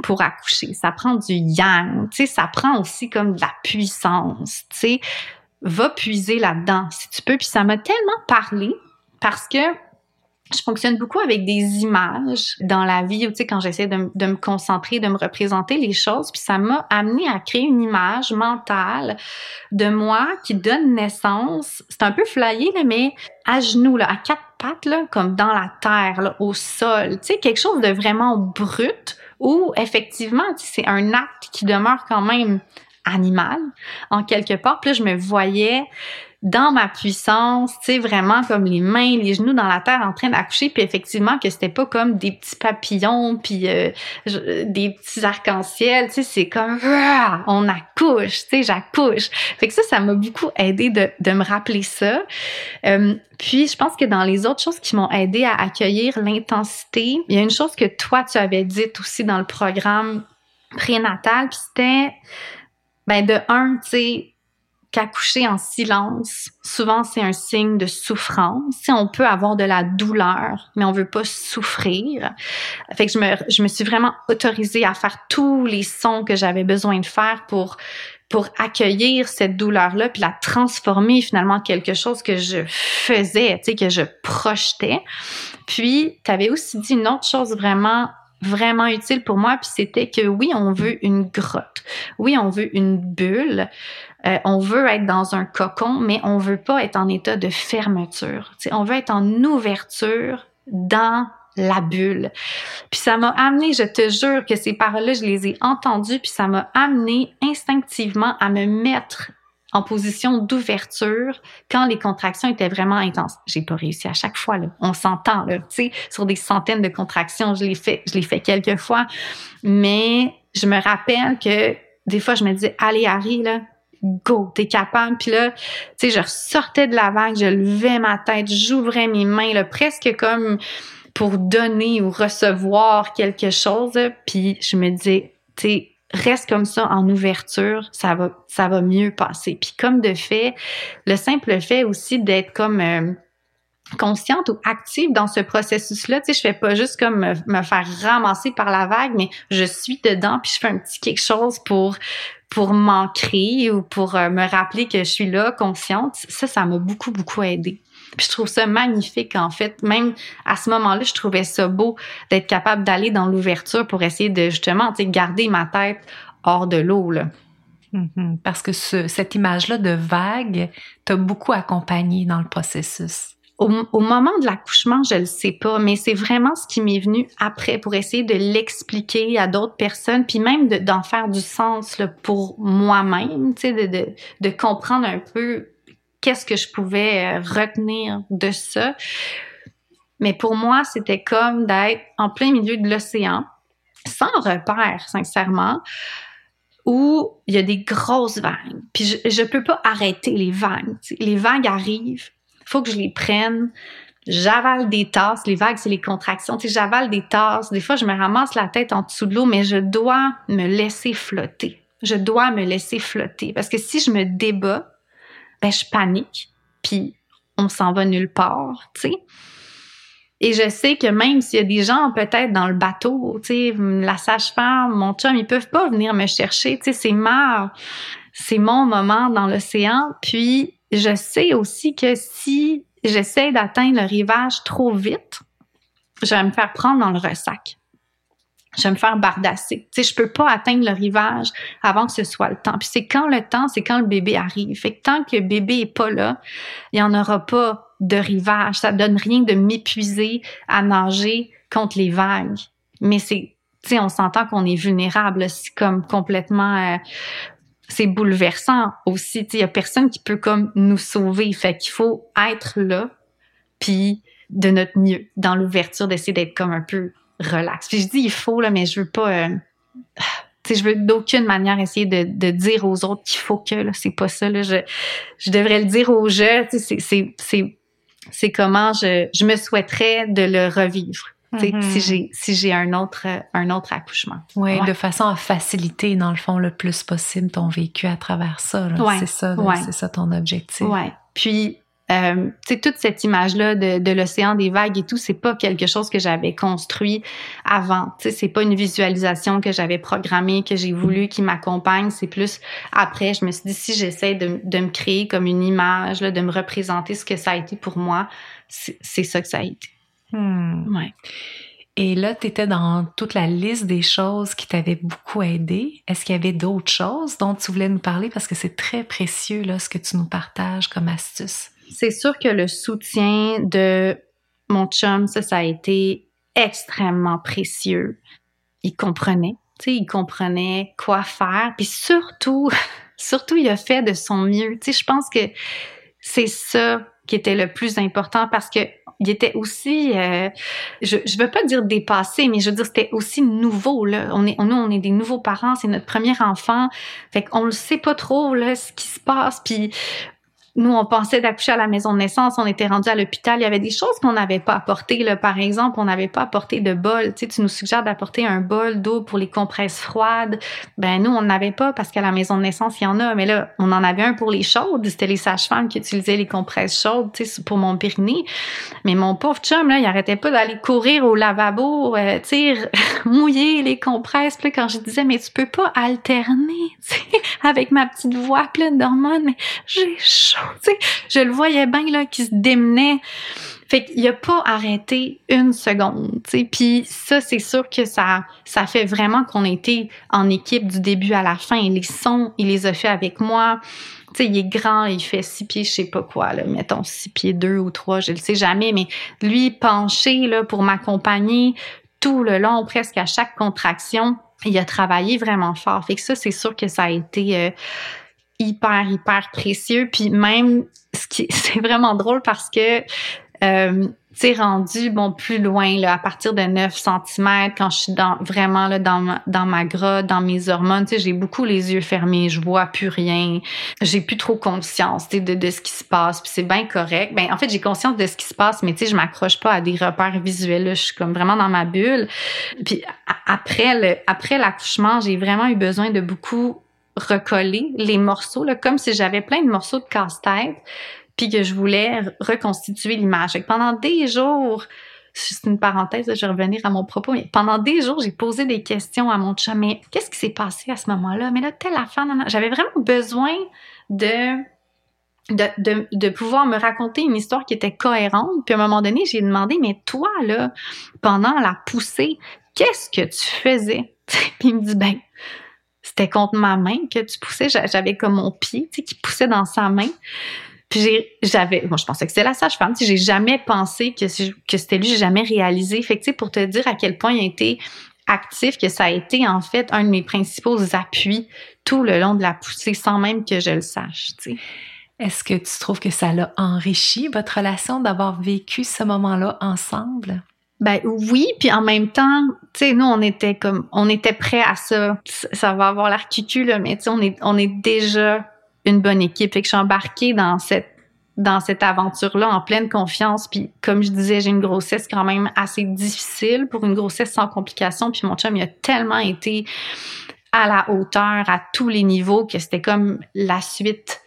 pour accoucher. Ça prend du yang, tu ça prend aussi comme de la puissance, tu sais. Va puiser là-dedans si tu peux. Puis ça m'a tellement parlé parce que je fonctionne beaucoup avec des images dans la vie, tu sais, quand j'essaie de, me concentrer, de me représenter les choses, puis ça m'a amené à créer une image mentale de moi qui donne naissance. C'est un peu flyé, là, mais à genoux, là, à quatre pattes, là, comme dans la terre, là, au sol. Tu sais, quelque chose de vraiment brut où, effectivement, c'est un acte qui demeure quand même animal, en quelque part. Puis là, je me voyais dans ma puissance, tu sais, vraiment comme les mains, les genoux dans la terre en train d'accoucher, puis effectivement que c'était pas comme des petits papillons, puis euh, des petits arcs-en-ciel, tu sais, c'est comme on accouche, tu sais, j'accouche. Fait que ça, ça m'a beaucoup aidé de, de me rappeler ça. Euh, puis je pense que dans les autres choses qui m'ont aidé à accueillir l'intensité, il y a une chose que toi tu avais dite aussi dans le programme prénatal, puis c'était ben de un, tu sais qu'accoucher en silence, souvent c'est un signe de souffrance. Si on peut avoir de la douleur, mais on veut pas souffrir. Fait que je me, je me suis vraiment autorisée à faire tous les sons que j'avais besoin de faire pour pour accueillir cette douleur-là, puis la transformer finalement en quelque chose que je faisais, tu sais, que je projetais. Puis, tu avais aussi dit une autre chose vraiment vraiment utile pour moi, puis c'était que oui, on veut une grotte, oui, on veut une bulle, euh, on veut être dans un cocon, mais on veut pas être en état de fermeture. sais, on veut être en ouverture dans la bulle. Puis ça m'a amené, je te jure que ces paroles-là, je les ai entendues, puis ça m'a amené instinctivement à me mettre en position d'ouverture quand les contractions étaient vraiment intenses. J'ai pas réussi à chaque fois là. On s'entend là, tu sais, sur des centaines de contractions, je l'ai fait, je l'ai fait quelques fois, mais je me rappelle que des fois je me disais allez Harry là, go, t'es capable. Puis là, tu sais, je ressortais de la vague, je levais ma tête, j'ouvrais mes mains là, presque comme pour donner ou recevoir quelque chose. Puis je me disais, tu sais, reste comme ça en ouverture, ça va, ça va mieux passer. Puis comme de fait, le simple fait aussi d'être comme euh, consciente ou active dans ce processus-là, tu sais, je fais pas juste comme me, faire ramasser par la vague, mais je suis dedans puis je fais un petit quelque chose pour pour m'ancrer ou pour euh, me rappeler que je suis là, consciente. Ça, ça m'a beaucoup beaucoup aidé. Puis je trouve ça magnifique, en fait. Même à ce moment-là, je trouvais ça beau d'être capable d'aller dans l'ouverture pour essayer de justement garder ma tête hors de l'eau. Là. Mm-hmm. Parce que cette image-là de vague t'a beaucoup accompagné dans le processus. Au, moment de l'accouchement, je le sais pas, mais c'est vraiment ce qui m'est venu après pour essayer de l'expliquer à d'autres personnes, puis même d'en faire du sens pour moi-même, tu de comprendre un peu qu'est-ce que je pouvais euh, retenir de ça. Mais pour moi, c'était comme d'être en plein milieu de l'océan, sans repère, sincèrement, où il y a des grosses vagues. Puis je, je peux pas arrêter les vagues. Les vagues arrivent, faut que je les prenne. J'avale des tasses. Les vagues, c'est les contractions. Tu j'avale des tasses. Des fois, je me ramasse la tête en dessous de l'eau, mais je dois me laisser flotter. Je dois me laisser flotter. Parce que si je me débat, ben, je panique. Puis, on s'en va nulle part, tu. Et je sais que même s'il y a des gens peut-être dans le bateau, la sage-femme, mon chum, ils peuvent pas venir me chercher, c'est ma, c'est mon moment dans l'océan. Puis je sais aussi que si j'essaie d'atteindre le rivage trop vite, je vais me faire prendre dans le ressac. Je vais me faire bardasser. Tu sais, je peux pas atteindre le rivage avant que ce soit le temps. Puis c'est quand le temps, c'est quand le bébé arrive. Fait que tant que le bébé est pas là, il y en aura pas de rivage. Ça donne rien de m'épuiser à nager contre les vagues. Mais c'est, tu sais, on s'entend qu'on est vulnérable. C'est comme complètement, euh, c'est bouleversant aussi. Il y a personne qui peut comme nous sauver. Fait qu'il faut être là, puis de notre mieux dans l'ouverture, d'essayer d'être comme un peu relax. Puis je dis il faut mais je veux pas. Euh, je veux d'aucune manière essayer de, dire aux autres qu'il faut que là, c'est pas ça. Je, devrais le dire aux sais, c'est comment je me souhaiterais de le revivre. Mm-hmm. Si j'ai si j'ai un autre un autre accouchement. Oui, de façon à faciliter dans le fond le plus possible ton vécu à travers ça. C'est ça, c'est ça ton objectif. Ouais. Puis euh, toute cette image-là de, de l'océan, des vagues et tout, c'est pas quelque chose que j'avais construit avant. Tu sais, c'est pas une visualisation que j'avais programmée, que j'ai voulu, qui m'accompagne. C'est plus après, je me suis dit, si j'essaie de, de, me créer comme une image, là, de me représenter ce que ça a été pour moi, c'est ça que ça a été. Hmm. Ouais. Et là, tu étais dans toute la liste des choses qui t'avaient beaucoup aidé. Est-ce qu'il y avait d'autres choses dont tu voulais nous parler? Parce que c'est très précieux, là, ce que tu nous partages comme astuce c'est sûr que le soutien de mon chum, ça, ça a été extrêmement précieux. Il comprenait, tu sais, il comprenait quoi faire. Puis surtout, surtout, il a fait de son mieux. Tu sais, je pense que c'est ça qui était le plus important parce que il était aussi, euh, je je veux pas dire dépassé, mais je veux dire c'était aussi nouveau là. On est, nous on est des nouveaux parents, c'est notre premier enfant, fait qu'on le sait pas trop là ce qui se passe, puis nous, on pensait d'accoucher à la maison de naissance, on était rendu à l'hôpital. Il y avait des choses qu'on n'avait pas apportées. Là. Par exemple, on n'avait pas apporté de bol. Tu, tu nous suggères d'apporter un bol d'eau pour les compresses froides. Ben nous, on n'avait pas parce qu'à la maison de naissance, il y en a. Mais là, on en avait un pour les chaudes. C'était les sages-femmes qui utilisaient les compresses chaudes tu sais, pour mon périnée. Mais mon pauvre chum, là, il arrêtait pas d'aller courir au lavabo, euh, mouiller les compresses. Puis quand je disais, mais tu peux pas alterner avec ma petite voix pleine d'hormones, j'ai chaud je le voyais bien là qui se démenait. Fait qu'il a pas arrêté une seconde, tu Puis ça, c'est sûr que ça, ça fait vraiment qu'on était en équipe du début à la fin. Les sons, il les a fait avec moi. Tu sais, il est grand, il fait six pieds, je sais pas quoi, là, mettons six pieds deux ou trois, je le sais jamais, mais lui penché là pour m'accompagner tout le long, presque à chaque contraction, il a travaillé vraiment fort. Fait que ça, c'est sûr que ça a été euh, hyper, hyper précieux. Puis même, ce qui c'est vraiment drôle parce que euh, tu rendu bon plus loin là à partir de 9 cm quand je suis vraiment là dans ma, dans ma grotte dans mes hormones tu sais j'ai beaucoup les yeux fermés je vois plus rien. J'ai plus trop conscience de, de ce qui se passe. Puis c'est bien correct. Ben en fait j'ai conscience de ce qui se passe mais tu sais je m'accroche pas à des repères visuels je suis comme vraiment dans ma bulle. Puis après le après l'accouchement j'ai vraiment eu besoin de beaucoup recoller les morceaux, là, comme si j'avais plein de morceaux de casse-tête, puis que je voulais reconstituer l'image. Pendant des jours, c'est une parenthèse, je vais revenir à mon propos, mais pendant des jours, j'ai posé des questions à mon chat, mais qu'est-ce qui s'est passé à ce moment-là? Mais là, telle affaire, j'avais vraiment besoin de de, pouvoir me raconter une histoire qui était cohérente. Puis à un moment donné, j'ai demandé, mais toi, là, pendant la poussée, qu'est-ce que tu faisais? Puis il me dit, ben, c'était contre ma main que tu poussais. J'avais comme mon pied, tu sais, qui poussait dans sa main. Puis j'avais, moi je pensais que c'était la sage-femme. Tu j'ai jamais pensé que, que c'était lui. J'ai jamais réalisé. Fait que pour te dire à quel point il a été actif, que ça a été en fait un de mes principaux appuis tout le long de la poussée, sans même que je le sache. Est-ce que tu trouves que ça l'a enrichi votre relation d'avoir vécu ce moment-là ensemble? Ben oui, puis en même temps, tu sais, nous on était comme, on était prêts à ça. Ça va avoir l'air cucu là, mais tu sais, on est, on est déjà une bonne équipe. Fait que je suis embarquée dans cette dans cette aventure-là en pleine confiance. Puis comme je disais, j'ai une grossesse quand même assez difficile pour une grossesse sans complications. Puis mon chum, il a tellement été à la hauteur à tous les niveaux que c'était comme la suite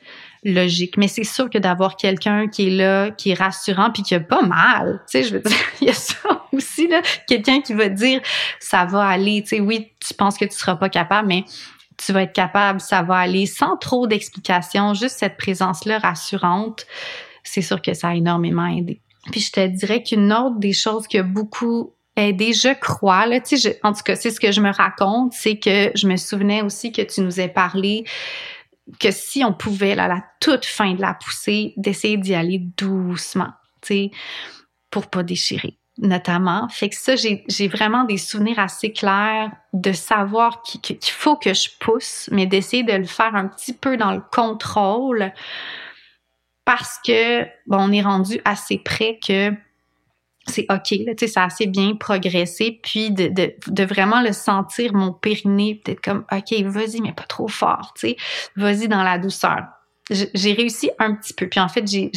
logique. Mais c'est sûr que d'avoir quelqu'un qui est là, qui est rassurant, puis qui a pas mal, tu sais, je veux dire, il y a ça aussi, là, quelqu'un qui va dire, ça va aller, tu sais, oui, tu penses que tu seras pas capable, mais tu vas être capable, ça va aller sans trop d'explications, juste cette présence-là rassurante, c'est sûr que ça a énormément aidé. Puis je te dirais qu'une autre des choses qui a beaucoup aidé, je crois, là, tu sais, en tout cas, c'est ce que je me raconte, c'est que je me souvenais aussi que tu nous as parlé que si on pouvait, là, à la toute fin de la poussée, d'essayer d'y aller doucement, tu sais, pour pas déchirer notamment. Fait que ça, j'ai vraiment des souvenirs assez clairs de savoir qu'il faut que je pousse, mais d'essayer de le faire un petit peu dans le contrôle parce que, bon, on est rendu assez près que c'est OK, là, tu sais, ça a assez bien progressé, puis de, de, de, vraiment le sentir, mon périnée, peut-être comme, OK, vas-y, mais pas trop fort, tu sais, vas-y dans la douceur. J'ai réussi un petit peu, puis en fait, j'ai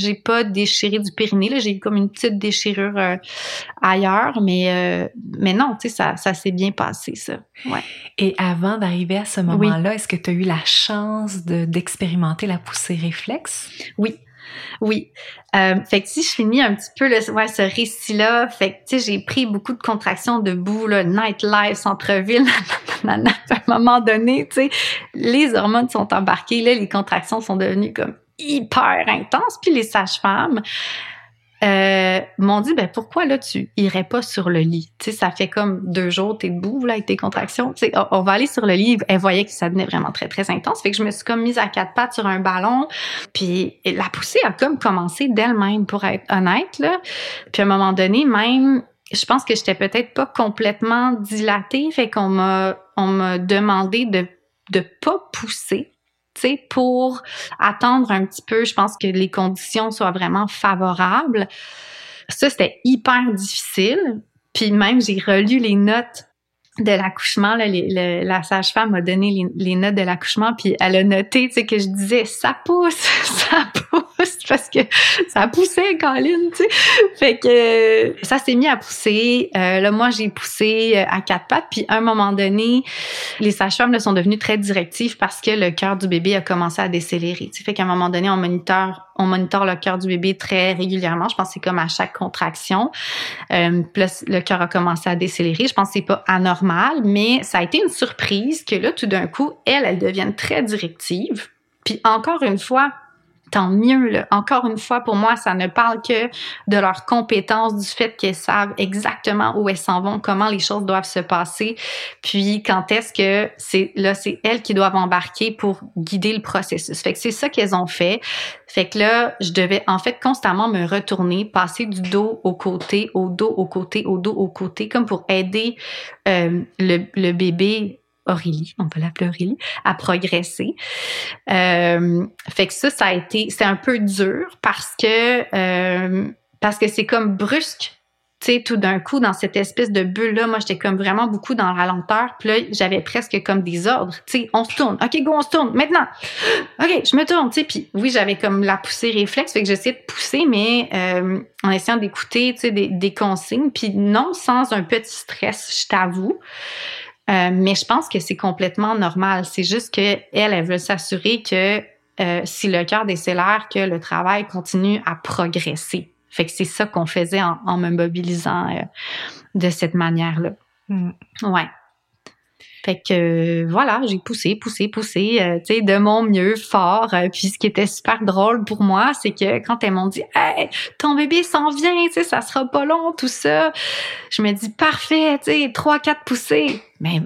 j'ai pas déchiré du périnée, là, j'ai eu comme une petite déchirure euh, ailleurs, mais, euh, mais non, tu sais, ça, ça s'est bien passé, ça. Ouais. Et avant d'arriver à ce moment-là, est-ce que tu as eu la chance d'expérimenter la poussée réflexe? Oui. Oui. Euh, fait que si je finis un petit peu le, ouais, ce récit-là, fait que j'ai pris beaucoup de contractions debout, là, nightlife, centre-ville, à un moment donné, les hormones sont embarquées, là, les contractions sont devenues comme hyper intense. Puis les sages-femmes euh, m'ont dit ben pourquoi là tu irais pas sur le lit? Tu sais ça fait comme deux jours t'es debout là avec tes contractions. Tu sais on va aller sur le lit. Elle voyait que ça devenait vraiment très très intense. Fait que je me suis comme mise à quatre pattes sur un ballon. Puis la poussée a comme commencé d'elle-même pour être honnête là. Puis à un moment donné même je pense que j'étais peut-être pas complètement dilatée. Fait qu'on m'a on m'a demandé de de pas pousser pour attendre un petit peu, je pense que les conditions soient vraiment favorables. Ça, c'était hyper difficile. Puis même, j'ai relu les notes de l'accouchement, la sage-femme m'a donné les, notes de l'accouchement, puis elle a noté, tu sais, que je disais ça pousse, ça pousse, parce que ça poussait, Colin, tu sais. Fait que ça s'est mis à pousser. Euh, là, moi, j'ai poussé euh, à quatre pattes, puis à un moment donné, les sages-femmes sont devenues très directives parce que le cœur du bébé a commencé à décélérer. Tu sais, fait qu'à un moment donné, on moniteur on monitore le cœur du bébé très régulièrement. Je pense que c'est comme à chaque contraction. Euh, le cœur a commencé à décélérer. Je pense que c'est pas anormal, mais ça a été une surprise que là, tout d'un coup, elle, elle devienne très directive. Puis encore une fois, tant mieux. Là. Encore une fois, pour moi, ça ne parle que de leurs compétences, du fait qu'elles savent exactement où elles s'en vont, comment les choses doivent se passer, puis quand est-ce que c'est là, c'est elles qui doivent embarquer pour guider le processus? Fait que c'est ça qu'elles ont fait. Fait que là, je devais en fait constamment me retourner, passer du dos au côté, au dos au côté, au dos au côté, comme pour aider euh, le, le bébé Aurélie, on peut l'appeler Aurélie, à progresser. Euh, fait que ça, ça a été, c'est un peu dur parce que euh, parce que c'est comme brusque. Tu sais, tout d'un coup, dans cette espèce de bulle-là, moi, j'étais comme vraiment beaucoup dans la lenteur. Puis là, j'avais presque comme des ordres. Tu sais, on se tourne. OK, go, on se tourne. Maintenant. OK, je me tourne. Tu sais, puis oui, j'avais comme la poussée réflexe. Fait que j'essayais de pousser, mais euh, en essayant d'écouter, tu sais, des, des consignes. Puis non sans un petit stress, je t'avoue. Euh, mais je pense que c'est complètement normal. C'est juste que elle, elle veut s'assurer que euh, si le cœur décélère, que le travail continue à progresser. Fait que c'est ça qu'on faisait en, me mobilisant euh, de cette manière-là. Mm. Ouais. Fait que voilà, j'ai poussé, poussé, poussé, tu sais, de mon mieux, fort. puis ce qui était super drôle pour moi, c'est que quand elles m'ont dit hey, ton bébé s'en vient, tu sais, ça sera pas long, tout ça, je me dis parfait, tu sais, trois, quatre poussées. Mais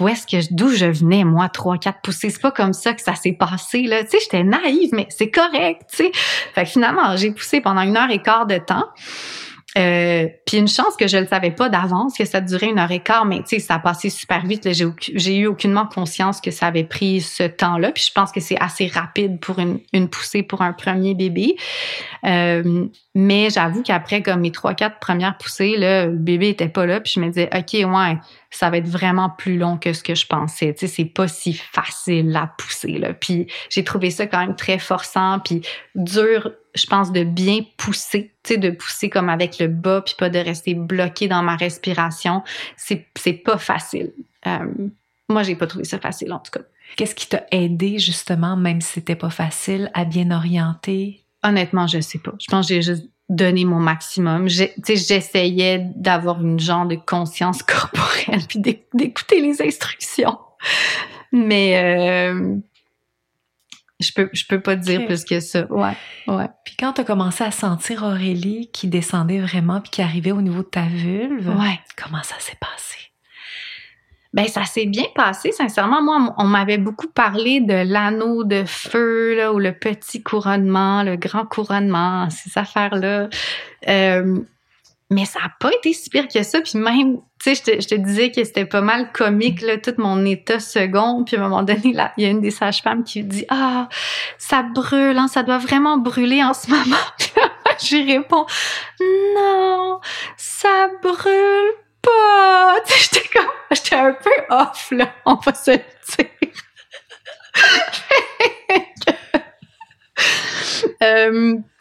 où est-ce que d'où je venais moi trois quatre poussées? C'est pas comme ça que ça s'est passé là. Tu sais j'étais naïve mais c'est correct tu sais. Fait que finalement j'ai poussé pendant une heure et quart de temps Euh, puis une chance que je ne savais pas d'avance que ça durait une heure et quart, mais tu sais, ça a passé super vite. J'ai, eu aucunement conscience que ça avait pris ce temps-là. Puis je pense que c'est assez rapide pour une, poussée pour un premier bébé. Euh, mais j'avoue qu'après comme mes trois, quatre premières poussées, là, le bébé était pas là. Puis je me disais, OK, ouais, ça va être vraiment plus long que ce que je pensais. Tu sais, c'est pas si facile à pousser. Puis j'ai trouvé ça quand même très forçant, puis dur je pense, de bien pousser, tu sais, de pousser comme avec le bas, puis pas de rester bloqué dans ma respiration. C'est, c'est pas facile. Euh, moi, j'ai pas trouvé ça facile, en tout cas. Qu'est-ce qui t'a aidé, justement, même si c'était pas facile, à bien orienter? Honnêtement, je sais pas. Je pense que j'ai juste donné mon maximum. J'essayais d'avoir une genre de conscience corporelle, puis d'écouter les instructions. Mais... Euh, je peux, je peux pas te dire plus que ça. Ouais, ouais. Puis quand tu as commencé à sentir Aurélie qui descendait vraiment puis qui arrivait au niveau de ta vulve, ouais. comment ça s'est passé? Ben ça s'est bien passé, sincèrement. Moi, on m'avait beaucoup parlé de l'anneau de feu là, ou le petit couronnement, le grand couronnement, ces affaires-là. Euh, mais ça n'a pas été si pire que ça. Puis même, sais, je te, disais que c'était pas mal comique, là, tout mon état second. Puis à un moment donné, là, il y a une des sages-femmes qui dit Ah, ça brûle, hein, ça doit vraiment brûler en ce moment. Je réponds Non, ça brûle pas. J'étais comme, j'étais un peu off, là, on va se le dire.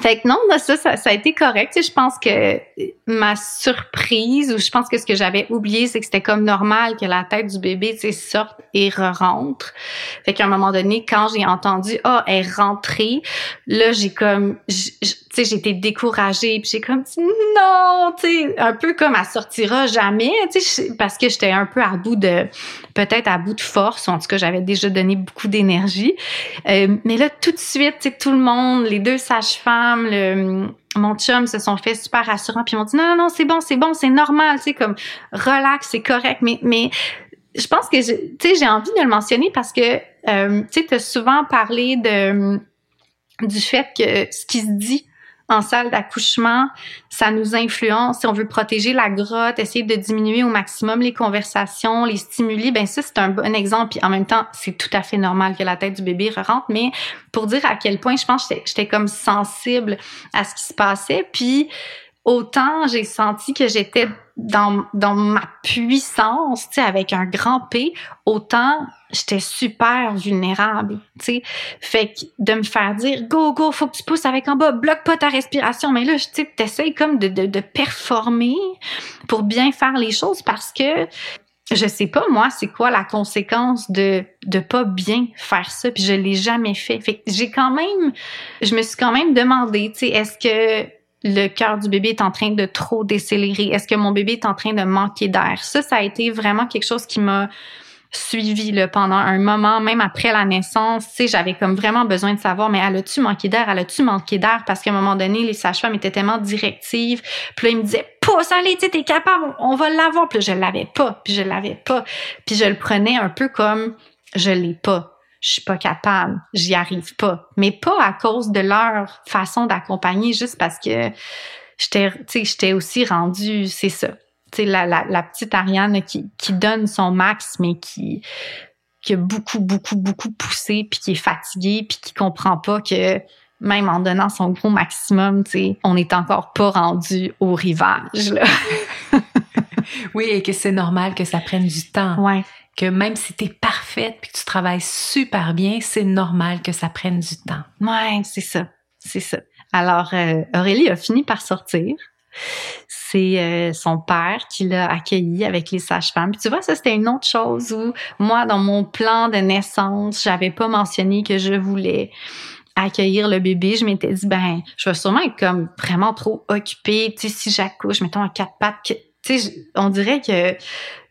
fait que non, ça, ça, a été correct. Je pense que ma surprise, ou je pense que ce que j'avais oublié, c'est que c'était comme normal que la tête du bébé, tu sorte et re-rentre. Fait qu'à un moment donné, quand j'ai entendu « Ah, oh, elle est rentrée », là, j'ai comme... sais, j'étais découragée, puis j'ai comme dit « Non! » Tu sais, un peu comme « Elle sortira jamais », tu sais, parce que j'étais un peu à bout de... Peut-être à bout de force, ou en tout cas, j'avais déjà donné beaucoup d'énergie. Euh, mais là, tout de suite, tu sais, tout le monde, les deux sages-femmes, le mon chum se sont fait super rassurants puis ils m'ont dit non non non c'est bon c'est bon c'est normal tu sais comme relax c'est correct mais mais je pense que tu sais j'ai envie de le mentionner parce que euh, tu as souvent parlé de du fait que ce qui se dit en salle d'accouchement, ça nous influence. Si on veut protéger la grotte, essayer de diminuer au maximum les conversations, les stimuli, ben ça, c'est un bon exemple. Puis en même temps, c'est tout à fait normal que la tête du bébé rentre. Mais pour dire à quel point, je pense j'étais comme sensible à ce qui se passait. Puis autant j'ai senti que j'étais dans, dans ma puissance, tu sais, avec un grand P, autant j'étais super vulnérable, tu sais. Fait que de me faire dire, go, go, faut que tu pousses avec en bas, bloque pas ta respiration. Mais là, tu sais, comme de, de, de performer pour bien faire les choses parce que je sais pas moi c'est quoi la conséquence de de pas bien faire ça puis je l'ai jamais fait fait que j'ai quand même je me suis quand même demandé tu sais est-ce que le cœur du bébé est en train de trop décélérer? Est-ce que mon bébé est en train de manquer d'air? Ça, ça a été vraiment quelque chose qui m'a suivi là, pendant un moment, même après la naissance. Tu j'avais comme vraiment besoin de savoir, mais elle tu manqué d'air? Elle tu manqué d'air? Parce qu'à un moment donné, les sages-femmes étaient tellement directives. Puis là, ils me disaient, pousse, allez, tu t'es capable, on va l'avoir. Puis là, je l'avais pas, puis je l'avais pas. Puis je le prenais un peu comme, je l'ai pas je suis pas capable, j'y arrive pas. Mais pas à cause de leur façon d'accompagner, juste parce que j'étais, aussi rendue, c'est ça. Tu sais, la, la, la, petite Ariane qui, qui donne son max, mais qui, qui a beaucoup, beaucoup, beaucoup poussé, puis qui est fatiguée, puis qui comprend pas que même en donnant son gros maximum, tu sais, on n'est encore pas rendu au rivage. Là. oui, et que c'est normal que ça prenne du temps. Ouais que même si tu es parfaite puis que tu travailles super bien, c'est normal que ça prenne du temps. Ouais, c'est ça. C'est ça. Alors, euh, Aurélie a fini par sortir. C'est euh, son père qui l'a accueilli avec les sages-femmes. Tu vois, ça c'était une autre chose où moi, dans mon plan de naissance, j'avais pas mentionné que je voulais accueillir le bébé. Je m'étais dit, ben, je vais sûrement être comme vraiment trop occupée. Tu sais, si j'accouche, mettons, en quatre pattes, on dirait que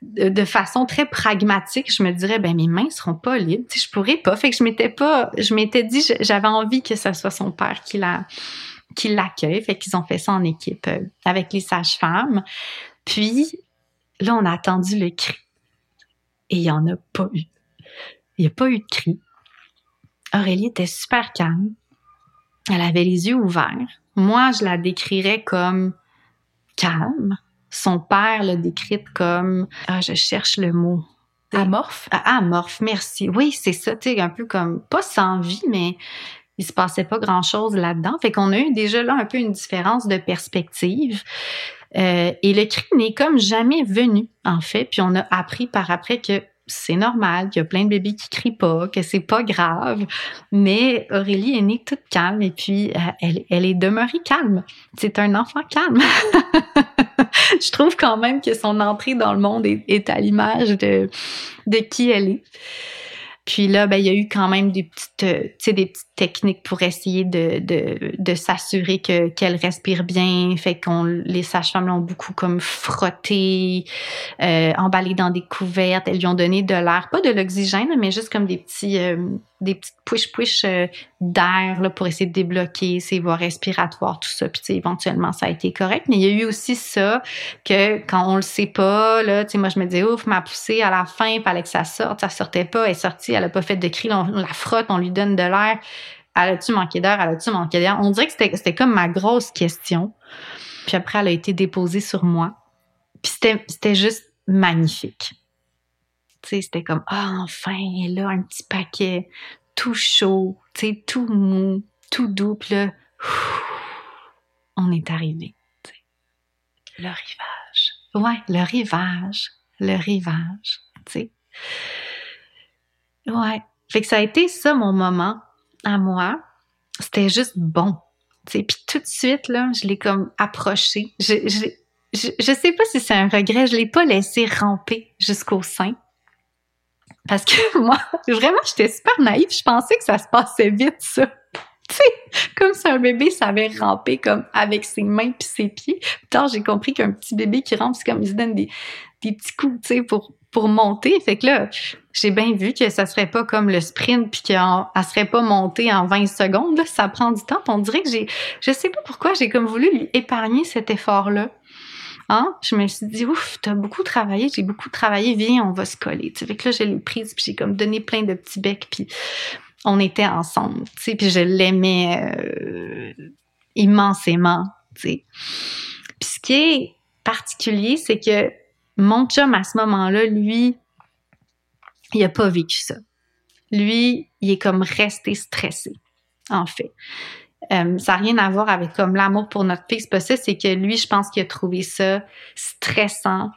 de, façon très pragmatique, je me dirais, ben mes mains seront pas libres, je pourrais pas. Fait que je m'étais pas, je m'étais dit, j'avais envie que ce soit son père qui l'accueille. Fait qu'ils ont fait ça en équipe euh, avec les sages-femmes. Puis là, on a attendu le cri et il y en a pas eu. Il n'y a pas eu de cri. Aurélie était super calme. Elle avait les yeux ouverts. Moi, je la décrirais comme calme. Son père l'a décrite comme, ah, je cherche le mot. Amorphe? Ah, amorphe, merci. Oui, c'est ça, tu sais, un peu comme, pas sans vie, mais il se passait pas grand chose là-dedans. Fait qu'on a eu déjà là un peu une différence de perspective. Euh, et le cri n'est comme jamais venu, en fait. Puis on a appris par après que c'est normal, qu'il y a plein de bébés qui crient pas, que c'est pas grave. Mais Aurélie est née toute calme et puis euh, elle, elle est demeurée calme. C'est un enfant calme. Je trouve quand même que son entrée dans le monde est, à l'image de, de qui elle est. Puis là, ben, il y a eu quand même des petites, euh, des petites techniques pour essayer de, de, de s'assurer que qu'elle respire bien. Fait qu'on les sages-femmes l'ont beaucoup comme frotté, euh, emballé dans des couvertes. Elles lui ont donné de l'air, pas de l'oxygène, mais juste comme des petits, euh, des petites push-push euh, d'air là, pour essayer de débloquer ses voies respiratoires, tout ça. Puis éventuellement, ça a été correct. Mais il y a eu aussi ça que quand on le sait pas, là, moi je me disais, ouf, ma poussée à la fin, il fallait que ça sorte. Ça sortait pas, elle est sortie, elle a pas fait de cri, on, la frotte, on lui donne de l'air. Elle a-tu manqué d'air? Elle a-tu manqué d'air? On dirait que c'était, comme ma grosse question. Puis après, elle a été déposée sur moi. Puis c'était, juste magnifique. Tu sais, c'était comme, ah, enfin, là, un petit paquet tout chaud, tu sais, tout mou, tout doux. Puis on est arrivé. Le rivage. Ouais, le rivage. Le rivage, tu sais. Ouais. Fait que ça a été ça, mon moment à moi. C'était juste bon. Puis tout de suite, là, je l'ai comme approché. Je, je, je, je sais pas si c'est un regret, je l'ai pas laissé ramper jusqu'au sein. Parce que moi, vraiment, j'étais super naïve. Je pensais que ça se passait vite, ça. Tu sais, comme si un bébé savait ramper comme avec ses mains puis ses pieds. Putain, j'ai compris qu'un petit bébé qui rampe, c'est comme il se donne des, des petits coups, tu sais, pour, pour monter. Fait que là, j'ai bien vu que ça serait pas comme le sprint puis qu'elle serait pas montée en 20 secondes. Là, ça prend du temps. on dirait que j'ai, je sais pas pourquoi j'ai comme voulu lui épargner cet effort-là. Hein? Je me suis dit, ouf, t'as beaucoup travaillé, j'ai beaucoup travaillé, viens, on va se coller. T'sais. Fait que là, je l'ai prise, puis j'ai comme donné plein de petits becs, puis on était ensemble, tu sais, puis je l'aimais euh, immensément, tu sais. Puis ce qui est particulier, c'est que mon chum, à ce moment-là, lui, il a pas vécu ça. Lui, il est comme resté stressé, en fait. Euh, ça n'a rien à voir avec comme l'amour pour notre fille, c'est c'est que lui, je pense qu'il a trouvé ça stressant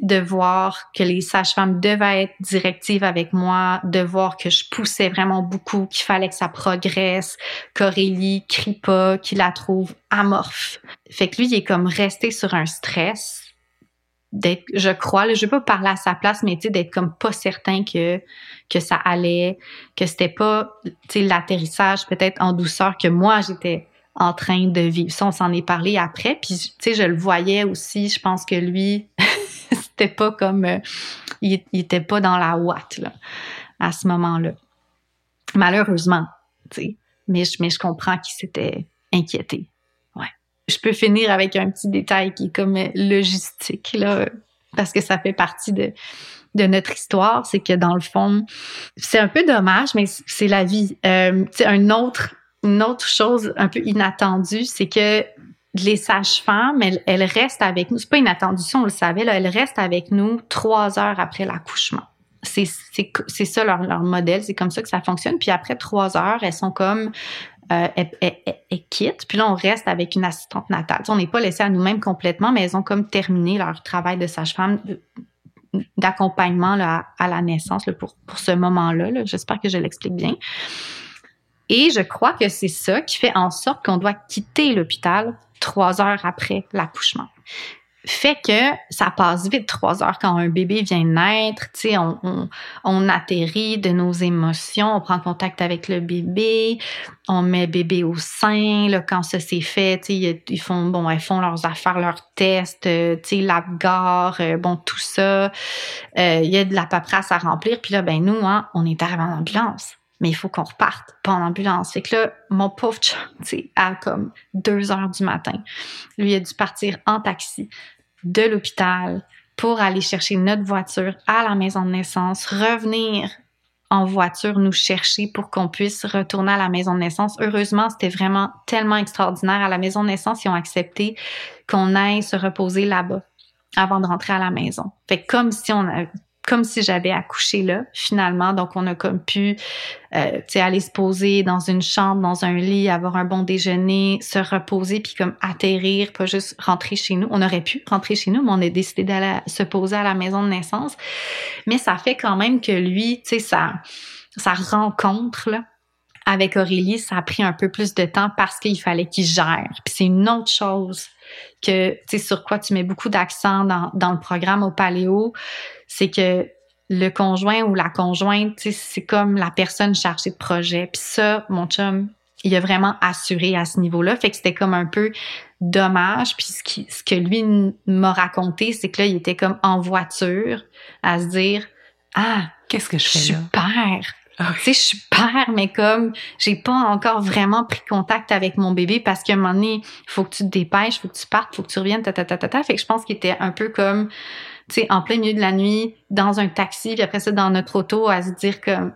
de voir que les sages-femmes devaient être directives avec moi, de voir que je poussais vraiment beaucoup, qu'il fallait que ça progresse, qu'Aurélie crie pas, qu'il la trouve amorphe. Fait que lui, il est comme resté sur un stress je crois, je vais pas parler à sa place, mais tu sais, d'être comme pas certain que, que ça allait, que c'était pas, tu sais, l'atterrissage peut-être en douceur que moi j'étais en train de vivre. Ça, on s'en est parlé après, puis tu sais, je le voyais aussi, je pense que lui, c'était pas comme, euh, il, il, était pas dans la ouate, là, à ce moment-là. Malheureusement, tu sais, mais je comprends qu'il s'était inquiété je peux finir avec un petit détail qui est comme logistique, là, parce que ça fait partie de, de notre histoire. C'est que dans le fond, c'est un peu dommage, mais c'est la vie. Euh, un autre, une autre chose un peu inattendue, c'est que les sages-femmes, elles, restent avec nous. C'est pas inattendu, ça, on le savait, là, elles restent avec nous trois heures après l'accouchement. C'est ça leur, leur modèle, c'est comme ça que ça fonctionne. Puis après trois heures, elles sont comme euh, quittent. Puis là, on reste avec une assistante natale. on n'est pas laissé à nous-mêmes complètement, mais elles ont comme terminé leur travail de sage-femme d'accompagnement à, la naissance pour, pour ce moment-là. -là, J'espère que je l'explique bien. Et je crois que c'est ça qui fait en sorte qu'on doit quitter l'hôpital trois heures après l'accouchement fait que ça passe vite trois heures quand un bébé vient naître, tu sais, on, on, atterrit de nos émotions, on prend contact avec le bébé, on met bébé au sein, là, quand ça s'est fait, tu sais, ils font, bon, font leurs affaires, leurs tests, euh, tu sais, l'abgar, euh, bon, tout ça, euh, il y a de la paperasse à remplir, puis là, ben nous, hein, on est arrivé en ambulance. Mais il faut qu'on reparte, pas en ambulance. Fait que là, mon pauvre tu sais, à comme deux heures du matin, lui a dû partir en taxi de l'hôpital pour aller chercher notre voiture à la maison de naissance, revenir en voiture nous chercher pour qu'on puisse retourner à la maison de naissance. Heureusement, c'était vraiment tellement extraordinaire. À la maison de naissance, ils ont accepté qu'on aille se reposer là-bas avant de rentrer à la maison. Fait comme si on a, comme si j'avais accouché là, finalement. Donc, on a comme pu, euh, aller se poser dans une chambre, dans un lit, avoir un bon déjeuner, se reposer, puis comme atterrir, pas juste rentrer chez nous. On aurait pu rentrer chez nous, mais on a décidé d'aller se poser à la maison de naissance. Mais ça fait quand même que lui, tu sais, sa, rencontre, avec Aurélie, ça a pris un peu plus de temps parce qu'il fallait qu'il gère. Puis c'est une autre chose que, tu sais, sur quoi tu mets beaucoup d'accent dans, dans le programme au Paléo, c'est que le conjoint ou la conjointe, c'est comme la personne chargée de projet. Puis ça, mon chum, il a vraiment assuré à ce niveau-là. Fait que c'était comme un peu dommage. Puis ce, qui, ce que lui m'a raconté, c'est que là, il était comme en voiture à se dire Ah, qu'est-ce que je fais là? Ah tu sais, je suis père, mais comme j'ai pas encore vraiment pris contact avec mon bébé parce qu'à un moment donné, faut que tu te dépêches, faut que tu partes, faut que tu reviennes, ta, ta, ta, ta, Fait que je pense qu'il était un peu comme tu sais, en plein milieu de la nuit, dans un taxi, puis après ça, dans notre auto, à se dire comme,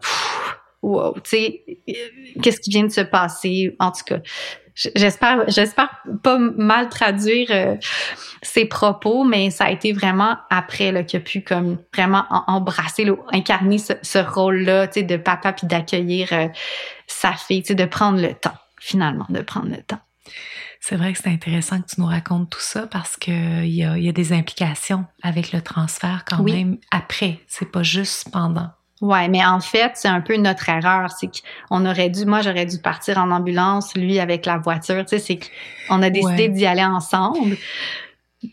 wow, tu sais, qu'est-ce qui vient de se passer? En tout cas, j'espère, j'espère pas mal traduire euh, ses propos, mais ça a été vraiment après là, qu'il a pu comme vraiment embrasser, incarner ce, rôle-là, tu sais, de papa puis d'accueillir euh, sa fille, tu sais, de prendre le temps, finalement, de prendre le temps. C'est vrai que c'est intéressant que tu nous racontes tout ça parce qu'il y a, y a des implications avec le transfert quand même après. C'est pas juste pendant. Ouais, mais en fait, c'est un peu notre erreur. C'est qu'on aurait dû, moi, j'aurais dû partir en ambulance, lui avec la voiture. Tu sais, c'est qu'on a décidé d'y aller ensemble.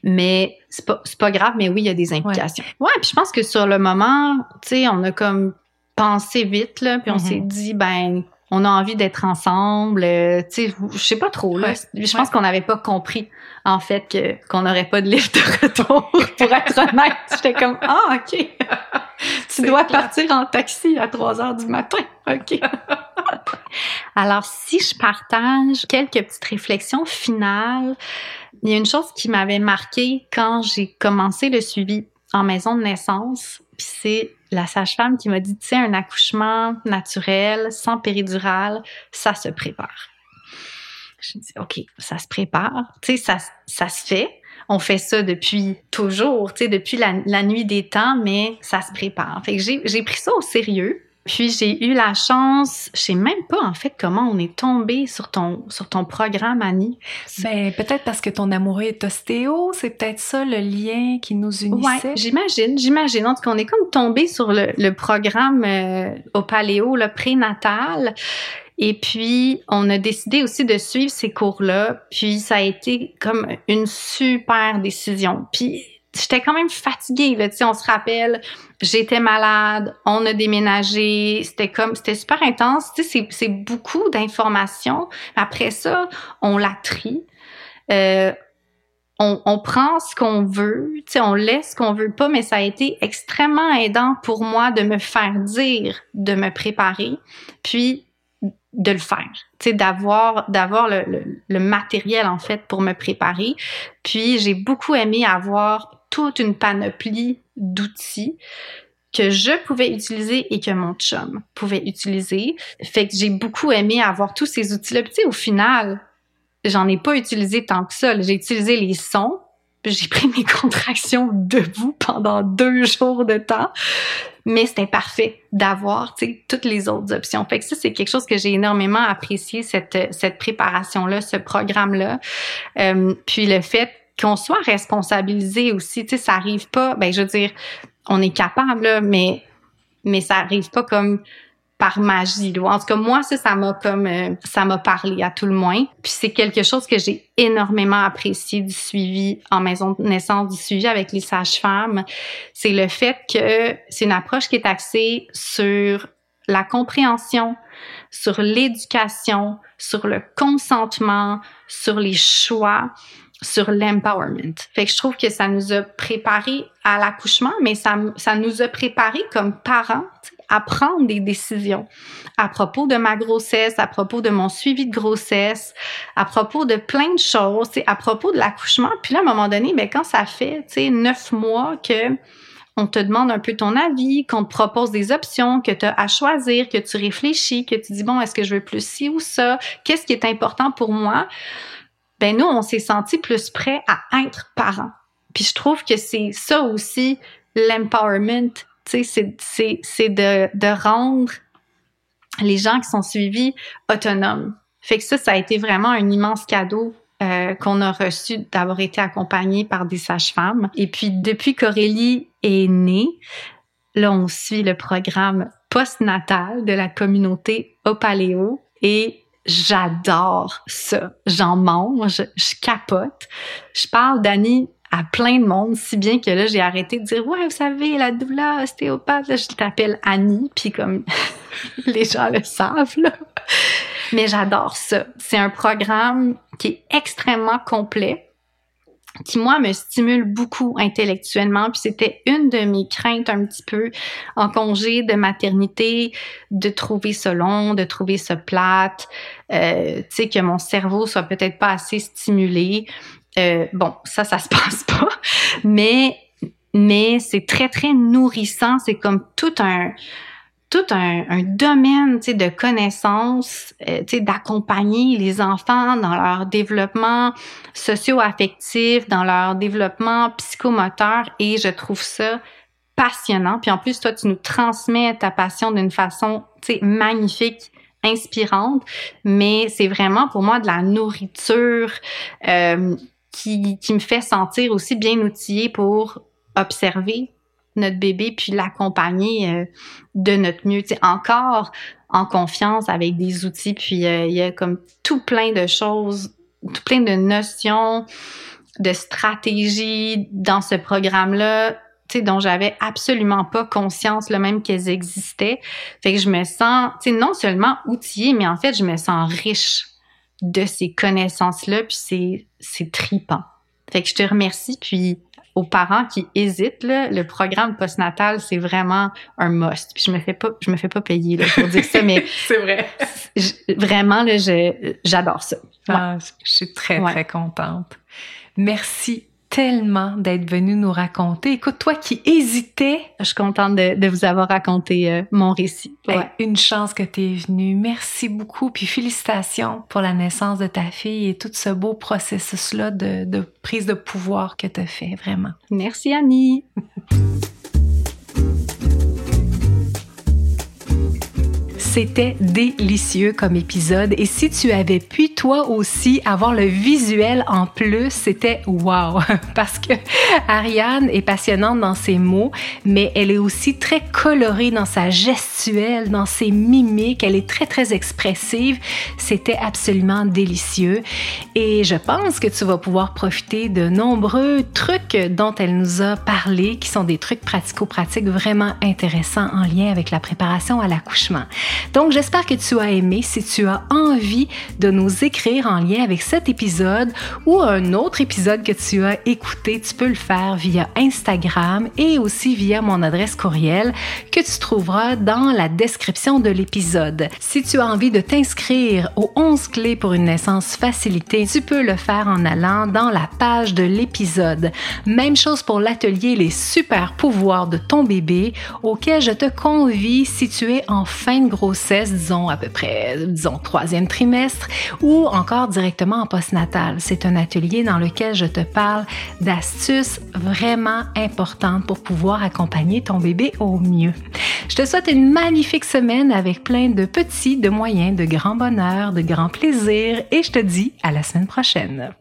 Mais c'est pas, pas grave, mais oui, il y a des implications. Ouais. puis je pense que sur le moment, tu sais, on a comme pensé vite, là, puis on mm-hmm. s'est dit, ben, on a envie d'être ensemble. Euh, tu sais, je sais pas trop. Là. je pense qu'on n'avait pas compris en fait que qu'on n'aurait pas de livre de retour. pour être honnête, j'étais comme ah ok. tu dois partir en taxi à 3 heures du matin. Ok. Alors si je partage quelques petites réflexions finales, il y a une chose qui m'avait marqué quand j'ai commencé le suivi en maison de naissance, puis c'est la sage-femme qui m'a dit, tu sais, un accouchement naturel, sans péridurale, ça se prépare. Je dis, OK, ça se prépare. Tu sais, ça, ça se fait. On fait ça depuis toujours, tu sais, depuis la, la, nuit des temps, mais ça se prépare. Fait que j'ai pris ça au sérieux. Puis j'ai eu la chance, je sais même pas en fait comment on est tombé sur ton sur ton programme Annie. Ben peut-être parce que ton amoureux est ostéo, c'est peut-être ça le lien qui nous unissait. Ouais, j'imagine, j'imagine. En tout cas, on est comme tombé sur le, le programme euh, au Paléo, le prénatal. Et puis, on a décidé aussi de suivre ces cours-là. Puis, ça a été comme une super décision. Puis, j'étais quand même fatiguée là, on se rappelle, j'étais malade, on a déménagé, c'était comme c'était super intense, c'est beaucoup d'informations. Après ça, on la trie. Euh, on, on, prend ce qu'on veut, on laisse ce qu'on veut pas, mais ça a été extrêmement aidant pour moi de me faire dire, de me préparer, puis de le faire, d'avoir d'avoir le, le, le, matériel en fait pour me préparer. Puis j'ai beaucoup aimé avoir toute une panoplie d'outils que je pouvais utiliser et que mon chum pouvait utiliser. Fait que j'ai beaucoup aimé avoir tous ces outils-là. Au final, j'en ai pas utilisé tant que ça. J'ai utilisé les sons, puis j'ai pris mes contractions debout pendant deux jours de temps. Mais c'était parfait d'avoir, toutes les autres options. Fait que ça, c'est quelque chose que j'ai énormément apprécié, cette, cette préparation-là, ce programme-là. Euh, puis le fait qu'on soit responsabilisé aussi. Tu sais, ça arrive pas. Ben, je veux dire, on est capable, mais mais ça arrive pas comme par magie. En tout cas, moi, ça, ça m'a comme euh, ça m'a parlé à tout le moins. Puis c'est quelque chose que j'ai énormément apprécié du suivi en maison de naissance, du suivi avec les sages-femmes. C'est le fait que c'est une approche qui est axée sur la compréhension, sur l'éducation, sur le consentement, sur les choix, sur l'empowerment. Fait que je trouve que ça nous a préparé à l'accouchement, mais ça, ça nous a préparé comme parents à prendre des décisions à propos de ma grossesse, à propos de mon suivi de grossesse, à propos de plein de choses, à propos de l'accouchement. Puis là, à un moment donné, ben, quand ça fait, neuf mois que on te demande un peu ton avis, qu'on te propose des options, que tu à choisir, que tu réfléchis, que tu dis, bon, est-ce que je veux plus ci ou ça? Qu'est-ce qui est important pour moi? Ben nous, on s'est senti plus prêt à être parents. Puis je trouve que c'est ça aussi l'empowerment, tu sais, c'est de, de rendre les gens qui sont suivis autonomes. Fait que ça, ça a été vraiment un immense cadeau euh, qu'on a reçu d'avoir été accompagné par des sages-femmes. Et puis, depuis qu'Aurélie est née, là, on suit le programme postnatal de la communauté Opaléo et j'adore ça. J'en mange, je capote. Je parle d'Annie à plein de monde, si bien que là, j'ai arrêté de dire, ouais, vous savez, la doula, ostéopathe, je t'appelle Annie, puis comme les gens le savent, là. Mais j'adore ça. C'est un programme qui est extrêmement complet, qui, moi, me stimule beaucoup intellectuellement. Puis c'était une de mes craintes un petit peu en congé de maternité, de trouver ça long, de trouver ça plate, euh, tu sais, que mon cerveau soit peut-être pas assez stimulé. Euh, bon, ça, ça se passe pas. Mais, mais c'est très, très nourrissant. C'est comme tout un, tout un, un domaine de connaissances, euh, d'accompagner les enfants dans leur développement socio-affectif, dans leur développement psychomoteur et je trouve ça passionnant. Puis en plus, toi, tu nous transmets ta passion d'une façon magnifique, inspirante, mais c'est vraiment pour moi de la nourriture euh, qui, qui me fait sentir aussi bien outillée pour observer notre bébé puis l'accompagner euh, de notre mieux. Encore en confiance avec des outils. Puis euh, il y a comme tout plein de choses, tout plein de notions, de stratégies dans ce programme-là. Dont j'avais absolument pas conscience, le même qu'elles existaient. Fait que je me sens, tu sais, non seulement outillée, mais en fait, je me sens riche de ces connaissances-là, puis c'est, c'est. Fait que je te remercie, puis aux parents qui hésitent, là, le programme postnatal, c'est vraiment un must. Puis je me fais pas, je me fais pas payer là, pour dire ça, mais c'est vrai. vraiment, là, j'adore ça. Ah, je suis très, très contente. Merci tellement d'être venu nous raconter. Écoute, toi qui hésitais. Je suis contente de, vous avoir raconté euh, mon récit. une chance que tu es venue. Merci beaucoup. Puis félicitations pour la naissance de ta fille et tout ce beau processus-là de, de prise de pouvoir que tu as fait, vraiment. Merci Annie. C'était délicieux comme épisode et si tu avais pu toi aussi avoir le visuel en plus, c'était wow parce que Ariane est passionnante dans ses mots, mais elle est aussi très colorée dans sa gestuelle, dans ses mimiques, elle est très très expressive. C'était absolument délicieux et je pense que tu vas pouvoir profiter de nombreux trucs dont elle nous a parlé qui sont des trucs pratico-pratiques vraiment intéressants en lien avec la préparation à l'accouchement. Donc, j'espère que tu as aimé. Si tu as envie de nous écrire en lien avec cet épisode ou un autre épisode que tu as écouté, tu peux le faire via Instagram et aussi via mon adresse courriel que tu trouveras dans la description de l'épisode. Si tu as envie de t'inscrire aux 11 clés pour une naissance facilitée, tu peux le faire en allant dans la page de l'épisode. Même chose pour l'atelier Les super pouvoirs de ton bébé auquel je te convie si tu es en fin de grossesse disons à peu près, disons troisième trimestre, ou encore directement en postnatal. C'est un atelier dans lequel je te parle d'astuces vraiment importantes pour pouvoir accompagner ton bébé au mieux. Je te souhaite une magnifique semaine avec plein de petits, de moyens, de grands bonheurs, de grands plaisirs et je te dis à la semaine prochaine.